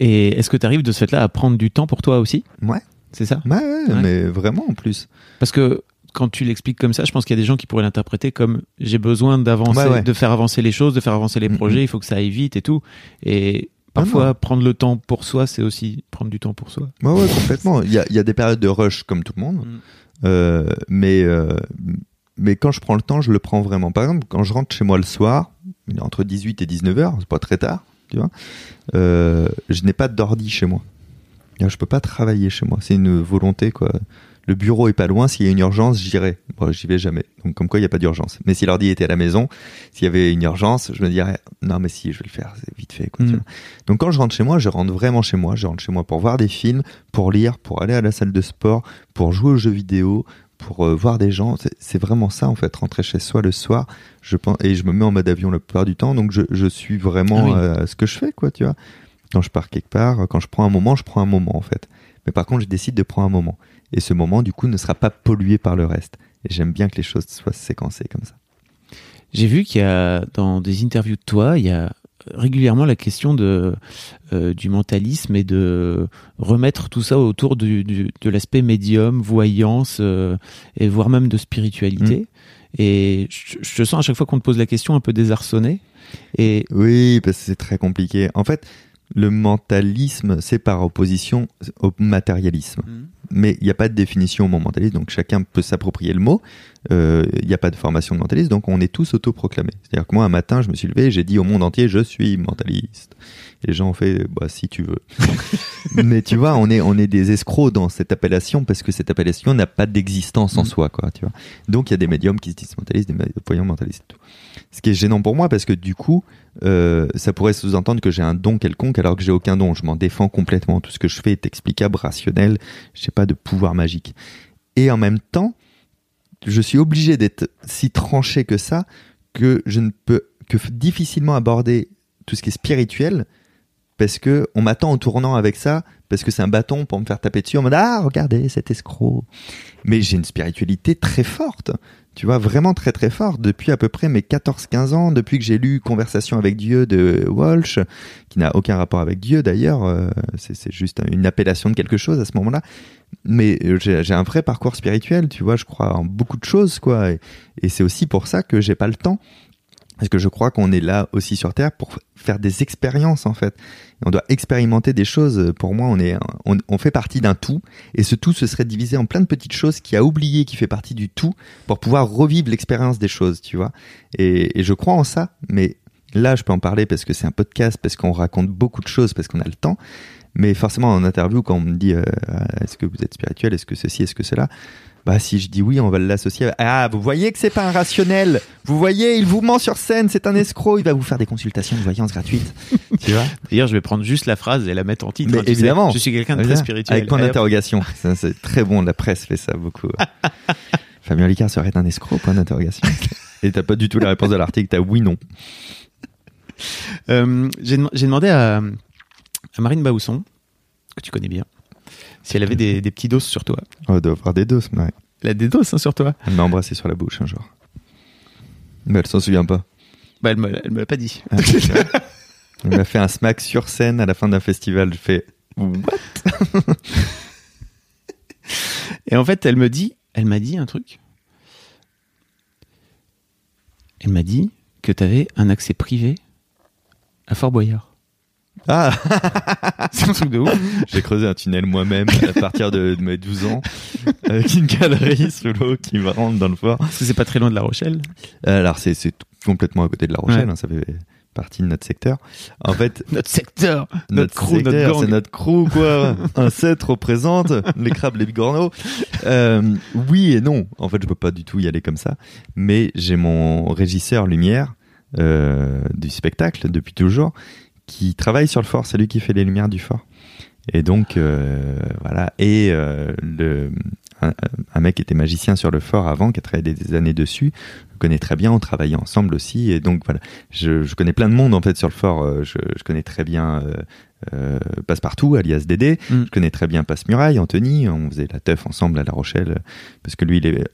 Et est-ce que tu arrives de ce fait-là à prendre du temps pour toi aussi? Ouais. C'est ça? Ouais, ouais, Ouais. mais vraiment en plus. Parce que quand tu l'expliques comme ça, je pense qu'il y a des gens qui pourraient l'interpréter comme j'ai besoin d'avancer, Ouais, ouais. de faire avancer les choses, de faire avancer les Mhm. projets, il faut que ça aille vite et tout. Et parfois, non. prendre le temps pour soi, c'est aussi prendre du temps pour soi. Ouais, ouais, complètement. Il y a, il y a des périodes de rush comme tout le monde. Mm. Euh, mais, euh, mais quand je prends le temps, je le prends vraiment. Par exemple, quand je rentre chez moi le soir, entre 18 et 19 heures, c'est pas très tard, tu vois, euh, je n'ai pas d'ordi chez moi. Je peux pas travailler chez moi. C'est une volonté, quoi. Le bureau est pas loin. S'il y a une urgence, j'irai. Bon, j'y vais jamais. Donc, comme quoi, il n'y a pas d'urgence. Mais si l'ordi était à la maison, s'il y avait une urgence, je me dirais, non, mais si, je vais le faire. C'est vite fait, quoi. Mm. vois. Donc, quand je rentre chez moi, je rentre vraiment chez moi. Je rentre chez moi pour voir des films, pour lire, pour aller à la salle de sport, pour jouer aux jeux vidéo, pour euh, voir des gens. C'est- C'est vraiment ça, en fait. Rentrer chez soi le soir, je pense, et je me mets en mode avion la plupart du temps. Donc, je, je suis vraiment Ah oui. euh, ce que je fais, quoi, tu vois. Quand je pars quelque part, quand je prends un moment, je prends un moment, en fait. Mais par contre, je décide de prendre un moment. Et ce moment, du coup, ne sera pas pollué par le reste. Et j'aime bien que les choses soient séquencées comme ça. J'ai vu qu'il y a dans des interviews de toi, il y a régulièrement la question de, euh, du mentalisme et de remettre tout ça autour du, du- de l'aspect médium, voyance, euh, et voire même de spiritualité. Et je, je te sens à chaque fois qu'on te pose la question un peu désarçonné. Et Oui, parce que c'est très compliqué. En fait, le mentalisme, c'est par opposition au matérialisme. Mais il n'y a pas de définition au mot mentaliste, donc chacun peut s'approprier le mot. Euh, Il n'y a pas de formation de mentaliste, donc on est tous autoproclamés. C'est-à-dire que moi, un matin, je me suis levé et j'ai dit au monde entier, je suis mentaliste. Et les gens ont fait, bah, si tu veux. Mais tu vois, on est, on est des escrocs dans cette appellation parce que cette appellation n'a pas d'existence en Mhm. soi, quoi, tu vois. Donc il y a des médiums qui se disent mentalistes, des voyants mentalistes. tout. Ce qui est gênant pour moi parce que du coup, euh, ça pourrait sous-entendre que j'ai un don quelconque alors que j'ai aucun don. Je m'en défends complètement. Tout ce que je fais est explicable, rationnel. Je n'ai pas de pouvoir magique. Et en même temps, je suis obligé d'être si tranché que ça que je ne peux que difficilement aborder tout ce qui est spirituel parce que on m'attend en tournant avec ça parce que c'est un bâton pour me faire taper dessus en mode ah regardez cet escroc. Mais j'ai une spiritualité très forte tu vois vraiment très très forte. Depuis à peu près mes 14-15 ans depuis que j'ai lu Conversation avec Dieu de Walsh qui n'a aucun rapport avec Dieu d'ailleurs euh, c'est juste une appellation de quelque chose à ce moment-là. Mais j'ai j'ai un vrai parcours spirituel tu vois je crois en beaucoup de choses quoi. Et, et c'est aussi pour ça que j'ai pas le temps parce que je crois qu'on est là aussi sur Terre pour faire des expériences en fait. On doit expérimenter des choses. Pour moi, on est, on, fait partie d'un tout, et ce tout se serait divisé en plein de petites choses qui a oublié qui fait partie du tout pour pouvoir revivre l'expérience des choses, tu vois. Et, et je crois en ça, mais là, je peux en parler parce que c'est un podcast, parce qu'on raconte beaucoup de choses, parce qu'on a le temps. Mais forcément, en interview, quand on me dit euh, est-ce que vous êtes spirituel, est-ce que ceci, est-ce que cela, bah si je dis oui, on va l'associer. à- Ah, vous voyez que c'est pas un rationnel. Vous voyez, il vous ment sur scène, c'est un escroc. Il va vous faire des consultations de voyance gratuites. tu vois d'ailleurs, je vais prendre juste la phrase et la mettre en titre. Mais hein, sais. évidemment. je suis quelqu'un de très spirituel. Avec point d'interrogation. Ça, c'est très bon. La presse fait ça beaucoup. Fabien Licard serait un escroc. Point d'interrogation. Et t'as pas du tout la réponse de l'article. T'as oui non. Euh, J'ai dem- j'ai demandé à, à Marine Baousson, que tu connais bien, si elle avait des, des petits doses sur toi. Oh, elle doit avoir des doses. Ouais. Elle a des doses hein, sur toi Elle m'a embrassé sur la bouche un jour. Mais elle s'en souvient pas. bah, Elle me, elle me l'a pas dit. Ah. Elle m'a fait un smack sur scène à la fin d'un festival. Je fais what? Et en fait, elle me dit, elle m'a dit un truc. Elle m'a dit que tu avais un accès privé à Fort Boyard. Ah C'est un truc de ouf. J'ai creusé un tunnel moi-même à partir de, de mes 12 ans avec une galerie sous l'eau qui me rentre dans le fort. Parce que c'est pas très loin de La Rochelle. Alors c'est complètement à côté de La Rochelle, Ouais. hein, ça fait partie de notre secteur. En fait, Notre secteur, notre, crew, secteur, notre c'est notre crew quoi. un 7 représente les crabes, les bigorneaux. Euh, oui et non. En fait, je peux pas du tout y aller comme ça. Mais j'ai mon régisseur lumière euh, du spectacle depuis toujours qui travaille sur le fort. C'est lui qui fait les lumières du fort. Et donc euh, voilà. Et euh, le un, un mec qui était magicien sur le fort avant, qui a travaillé des, années dessus, je le connais très bien, on travaillait ensemble aussi, et donc voilà, je, je connais plein de monde en fait sur le fort, euh, je, je connais très bien euh, Passepartout, alias Dédé, Mm. je connais très bien Passe-Muraille, Anthony, on faisait la teuf ensemble à La Rochelle, parce que lui, il est,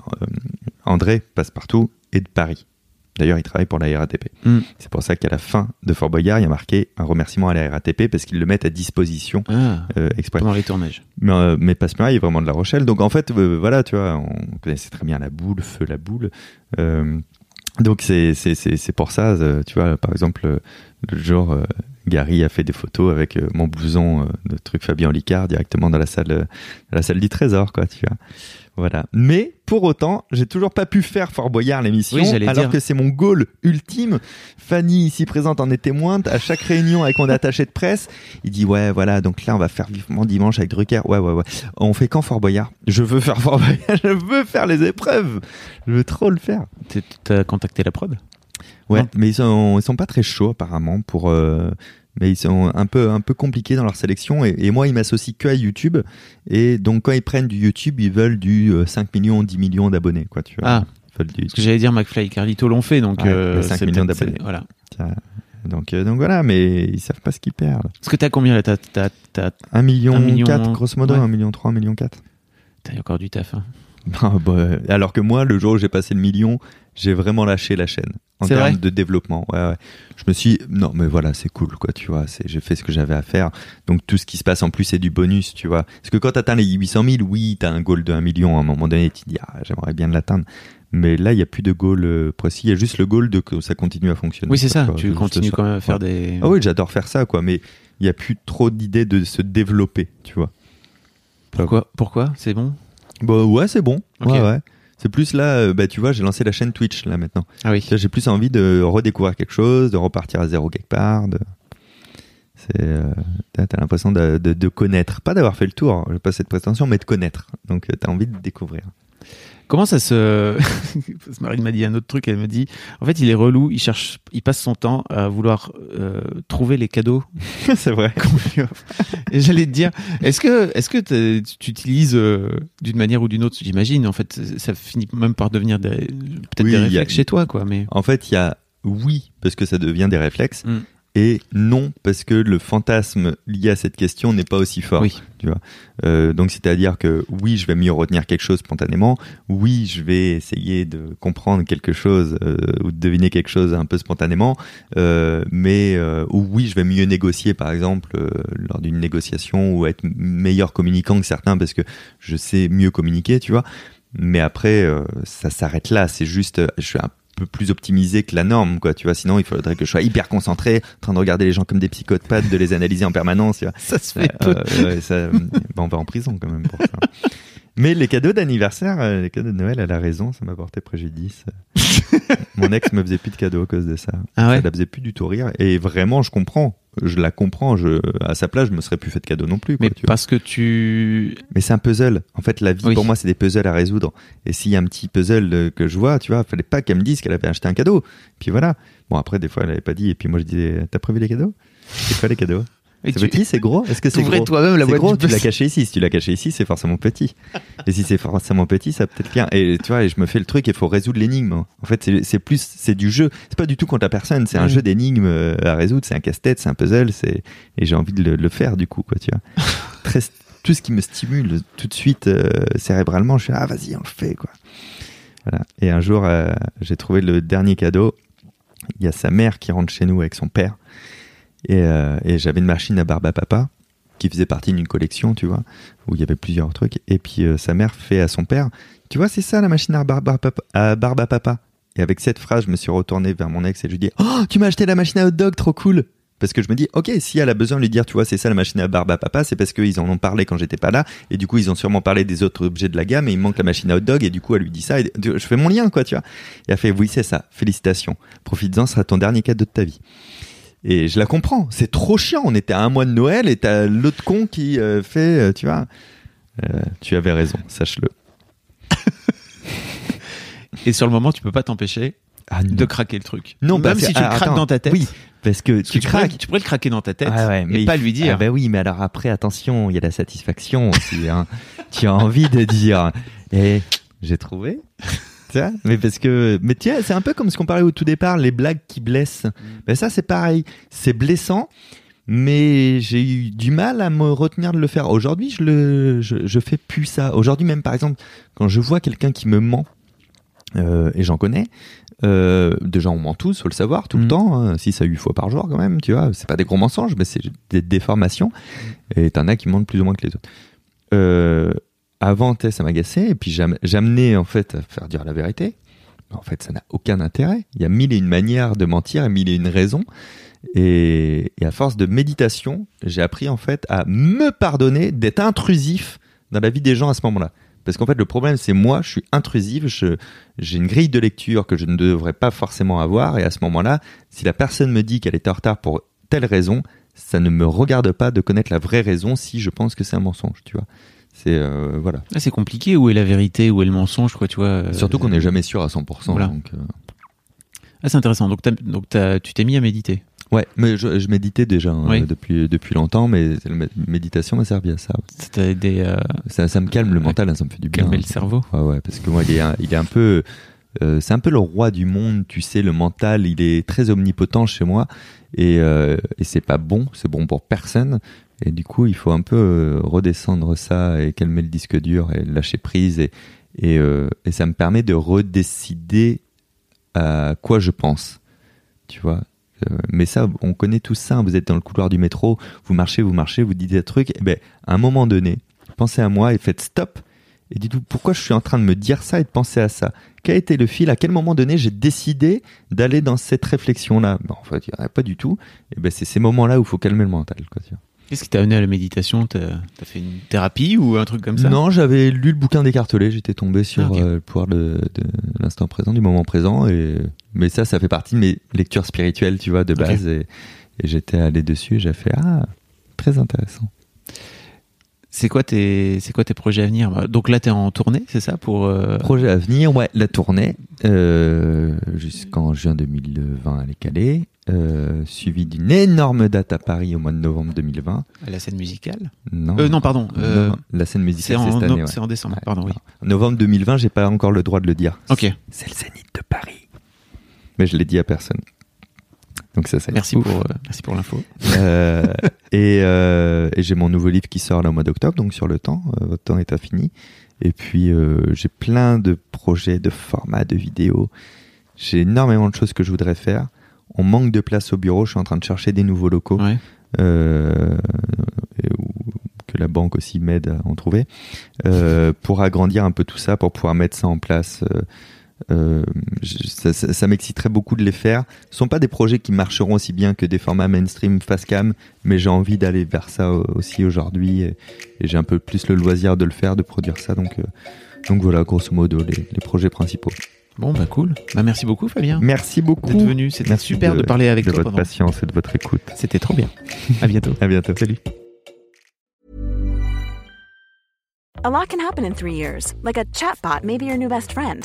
André Passepartout est de Paris. D'ailleurs, il travaille pour la RATP. Mm. C'est pour ça qu'à la fin de Fort Boyard, il y a marqué un remerciement à la RATP parce qu'ils le mettent à disposition Ah, euh, exprès. pendant les tournages. Mais, euh, mais est vraiment de La Rochelle. Donc en fait, euh, voilà, tu vois, on connaissait très bien la boule, feu la boule. Euh, donc c'est pour ça, tu vois, par exemple, le jour, euh, Gary a fait des photos avec mon blouson de truc Fabien Licard directement dans la salle, dans la salle du Trésor, quoi, tu vois. Voilà. Mais pour autant, j'ai toujours pas pu faire Fort Boyard l'émission, Oui, alors dire. que c'est mon goal ultime. Fanny, ici présente, en est témoin. À chaque réunion avec mon attaché de presse, il dit ouais, voilà, donc là on va faire vivement dimanche avec Drucker. Ouais, ouais, ouais. On fait quand Fort Boyard? Je veux faire Fort Boyard. Je veux faire les épreuves. Je veux trop le faire. T'as contacté la prod? Ouais, Non. mais ils sont, ils sont pas très chauds apparemment pour. euh, mais ils sont un peu, un peu compliqués dans leur sélection et, et moi ils m'associent que à YouTube et donc quand ils prennent du YouTube ils veulent du euh, 5 millions, 10 millions d'abonnés quoi tu vois. Ah, du- parce que j'allais dire McFly et Carlito l'ont fait, donc Ouais, euh, mais 5 c'est millions d'abonnés. Voilà. donc, euh, donc voilà, mais ils savent pas ce qu'ils perdent. Parce que t'as combien là? T'as t'as- t'as- 1 million, Un million, 4 grosso modo, ouais. 1 million 3, 1 million 4. t'as encore du taf. hein. Ah, bah, alors que moi, le jour où j'ai passé le million, j'ai vraiment lâché la chaîne en termes de développement. Ouais, ouais. Je me suis, non, mais voilà, c'est cool, quoi, tu vois. J'ai fait ce que j'avais à faire. Donc tout ce qui se passe en plus, c'est du bonus, tu vois. Parce que quand t'atteins les 800 000, oui, t'as un goal de 1 million. À un moment donné, tu te dis, ah, j'aimerais bien l'atteindre. Mais là, il n'y a plus de goal euh, précis. Il y a juste le goal de que ça continue à fonctionner. Oui, c'est ça. quoi. Tu continues quand même à faire Ouais. des. Ah oui, j'adore faire ça, quoi. Mais il n'y a plus trop d'idées de se développer, tu vois. Pourquoi Pourquoi? C'est bon? Bah ouais, c'est bon. Ok. Ouais, ouais. C'est plus là, euh, bah tu vois, j'ai lancé la chaîne Twitch là maintenant. Ah oui. J'ai plus envie de redécouvrir quelque chose, de repartir à zéro quelque part. de- C'est, euh, t'as l'impression de, de- de connaître, pas d'avoir fait le tour, j'ai pas cette prétention, mais de connaître. Donc euh, t'as envie de découvrir. Comment ça se. Marine m'a dit un autre truc. Elle me dit en fait, il est relou. Il cherche. Il passe son temps à vouloir euh, trouver les cadeaux c'est vrai. Et j'allais te dire est-ce que, est-ce que tu utilises euh, d'une manière ou d'une autre J'imagine. En fait, ça finit même par devenir des- peut-être Oui, des a- réflexes chez toi, quoi. Mais En fait, il y a oui parce que ça devient des réflexes Mm. Et non parce que le fantasme lié à cette question n'est pas aussi fort. oui. Euh, donc c'est-à-dire que oui, je vais mieux retenir quelque chose spontanément. Oui, je vais essayer de comprendre quelque chose euh, ou de deviner quelque chose un peu spontanément. Euh, mais euh, ou oui, je vais mieux négocier par exemple lors d'une négociation ou être meilleur communicant que certains parce que je sais mieux communiquer, tu vois. Mais après, ça s'arrête là. C'est juste, je suis un peu plus optimisé que la norme, quoi. Tu vois. Sinon, il faudrait que je sois hyper concentré, en train de regarder les gens comme des psychopathes, de les analyser en permanence. Tu vois. Ça se Euh, euh, ça, on va en prison quand même pour ça. Mais les cadeaux d'anniversaire, euh, les cadeaux de Noël, elle a raison, ça m'a porté préjudice. Mon ex me faisait plus de cadeaux à cause de ça. Ah ouais? Ça la faisait plus du tout rire. Et vraiment, je comprends. Je la comprends. Je, à sa place, je me serais plus fait de cadeaux non plus. Quoi, Mais tu vois. parce que tu. Mais c'est un puzzle. En fait, la vie, Oui. pour moi, c'est des puzzles à résoudre. Et s'il y a un petit puzzle euh, que je vois, tu vois, fallait pas qu'elle me dise qu'elle avait acheté un cadeau. Puis voilà. Bon, après, des fois, elle avait pas dit. Et puis moi, je disais, t'as prévu les cadeaux? C'est quoi les cadeaux C'est tu- petit, c'est gros Est-ce que c'est gros toi-même la boîte gros, du tu l'as caché ici. Si tu l'as caché ici, c'est forcément petit. Et si c'est forcément petit, ça peut être bien. Et tu vois, et je me fais le truc, il faut résoudre l'énigme. En fait, c'est- plus, c'est du jeu. C'est pas du tout contre la personne. C'est un Ouais. jeu d'énigmes euh, à résoudre. C'est un casse-tête, c'est un puzzle. C'est et j'ai envie de le, le faire du coup, quoi. Tu vois. Très, tout ce qui me stimule tout de suite euh, cérébralement, je fais ah vas-y, on le fait, quoi. Voilà. Et un jour, euh, j'ai trouvé le dernier cadeau. Il y a sa mère qui rentre chez nous avec son père. Et, euh, et j'avais une machine à barbe à papa qui faisait partie d'une collection, tu vois, où il y avait plusieurs trucs. Et puis euh, sa mère fait à son père, tu vois, c'est ça la machine à barbe à papa? Et avec cette phrase, je me suis retourné vers mon ex et je lui dis, oh, tu m'as acheté la machine à hot dog, trop cool. Parce que je me dis, ok, si elle a besoin de lui dire, tu vois, c'est ça la machine à barbe à papa, c'est parce qu'ils en ont parlé quand j'étais pas là, et du coup ils ont sûrement parlé des autres objets de la gamme, et il manque la machine à hot dog, et du coup elle lui dit ça, je fais mon lien, quoi, tu vois. Et elle fait, oui, c'est ça, félicitations, profites-en, ce sera ton dernier cadeau de ta vie. Et je la comprends, c'est trop chiant, on était à un mois de Noël, et t'as l'autre con qui euh, fait, euh, tu vois, Euh, tu avais raison, sache-le. Et sur le moment, tu peux pas t'empêcher Ah de craquer le truc. Non, même parce si tu le ah, craques attends, dans ta tête. Oui, parce que Parce que tu pourrais, craques. tu pourrais le craquer dans ta tête Ah ouais, et pas lui dire. Ah bah oui, mais alors après, attention, il y a la satisfaction aussi. Hein. tu as envie de dire, eh, j'ai trouvé. Mais parce que, mais sais, c'est un peu comme ce qu'on parlait au tout départ, les blagues qui blessent. Ben ça, c'est pareil. C'est blessant, mais j'ai eu du mal à me retenir de le faire. Aujourd'hui, je le, je, je fais plus ça. Aujourd'hui, même par exemple, quand je vois quelqu'un qui me ment, euh, et j'en connais, euh, déjà on ment tous, faut le savoir, tout le Mhm. temps, hein, 6 à 8 fois par jour quand même, tu vois, c'est pas des gros mensonges, mais c'est des déformations, et t'en as qui mentent plus ou moins que les autres. Euh, avant, tu sais, ça m'agaçait, et puis j'am- j'amenais en fait à faire dire la vérité. En fait, ça n'a aucun intérêt. Il y a mille et une manières de mentir et mille et une raisons. Et, et à force de méditation, j'ai appris en fait à me pardonner d'être intrusif dans la vie des gens à ce moment-là. Parce qu'en fait, le problème, c'est moi, je suis intrusif, j'ai une grille de lecture que je ne devrais pas forcément avoir. Et à ce moment-là, si la personne me dit qu'elle est en retard pour telle raison, ça ne me regarde pas de connaître la vraie raison si je pense que c'est un mensonge, tu vois. C'est, euh, voilà. Ah, c'est compliqué. Où est la vérité Où est le mensonge quoi, tu vois euh, Surtout qu'on n'est jamais sûr à 100%. Voilà. donc, euh, Ah, c'est intéressant. Donc, tu t'es mis à méditer. Ouais, mais je, je méditais déjà hein, Oui. depuis, depuis longtemps, mais la mé- méditation m'a servi à ça. Ça me calme le mental, hein, ça me fait du bien. calmer le cerveau. Ouais, ouais, parce que moi, il est, un- il est un peu, euh, c'est un peu le roi du monde, tu sais, le mental, il est très omnipotent chez moi, et, euh, et c'est pas bon, c'est bon pour personne, et du coup, il faut un peu euh, redescendre ça et calmer le disque dur et lâcher prise, et, euh, et ça me permet de redécider à quoi je pense, tu vois. Euh, mais ça, on connaît tout ça. hein. Vous êtes dans le couloir du métro, vous marchez, vous marchez, vous dites des trucs. Et ben, à un moment donné, pensez à moi et faites stop Et dites-vous, pourquoi je suis en train de me dire ça et de penser à ça? Quel a été le fil? À quel moment donné j'ai décidé d'aller dans cette réflexion-là? Ben, En fait, il n'y en a pas du tout. Et ben, c'est ces moments-là où il faut calmer le mental. Quoi, tu vois. Qu'est-ce qui t'a amené à la méditation? T'as as fait une thérapie ou un truc comme ça? Non, j'avais lu le bouquin d'écartelé, j'étais tombé sur Ah, euh, le pouvoir de, de l'instant présent, du moment présent. Et... Mais ça, ça fait partie de mes lectures spirituelles, tu vois, de base. Et, et j'étais allé dessus et j'ai fait Ah, très intéressant. C'est quoi tes c'est quoi tes projets à venir? Bah, Donc là t'es en tournée, c'est ça pour euh, Projet à venir, ouais, la tournée, euh, jusqu'en juin 2020, elle est calée. Euh, suivi d'une énorme date à Paris au mois de novembre 2020. à la scène musicale? Non, Euh, non, pardon. Non, la scène musicale, c'est en, cette no- année. ouais. c'est en décembre. Ouais. Pardon, oui. En novembre 2020, j'ai pas encore le droit de le dire. Ok. C'est le Zénith de Paris. Mais je l'ai dit à personne. Donc ça, c'est Merci pour euh, merci pour l'info. Euh, et euh, et j'ai mon nouveau livre qui sort là au mois d'octobre, donc sur le temps. Euh, votre temps est infini. Et puis j'ai plein de projets, de formats, de vidéos. J'ai énormément de choses que je voudrais faire. On manque de place au bureau. Je suis en train de chercher des nouveaux locaux Ouais. et où- que la banque aussi m'aide à en trouver, pour agrandir un peu tout ça, pour pouvoir mettre ça en place. Euh, je- ça ça- ça m'exciterait beaucoup de les faire. Ce sont pas des projets qui marcheront aussi bien que des formats mainstream face cam, mais j'ai envie d'aller vers ça aussi aujourd'hui et, et j'ai un peu plus le loisir de le faire, de produire ça. Donc, euh, donc voilà, grosso modo, les, les projets principaux. Bon bah cool. Bah merci beaucoup Fabien Merci beaucoup d'être venu. C'était super de, parler avec de toi. votre pendant- patience et de votre écoute. C'était trop bien. À bientôt. À bientôt. Salut. A lot can happen in three years, like a chatbot may be your new best friend.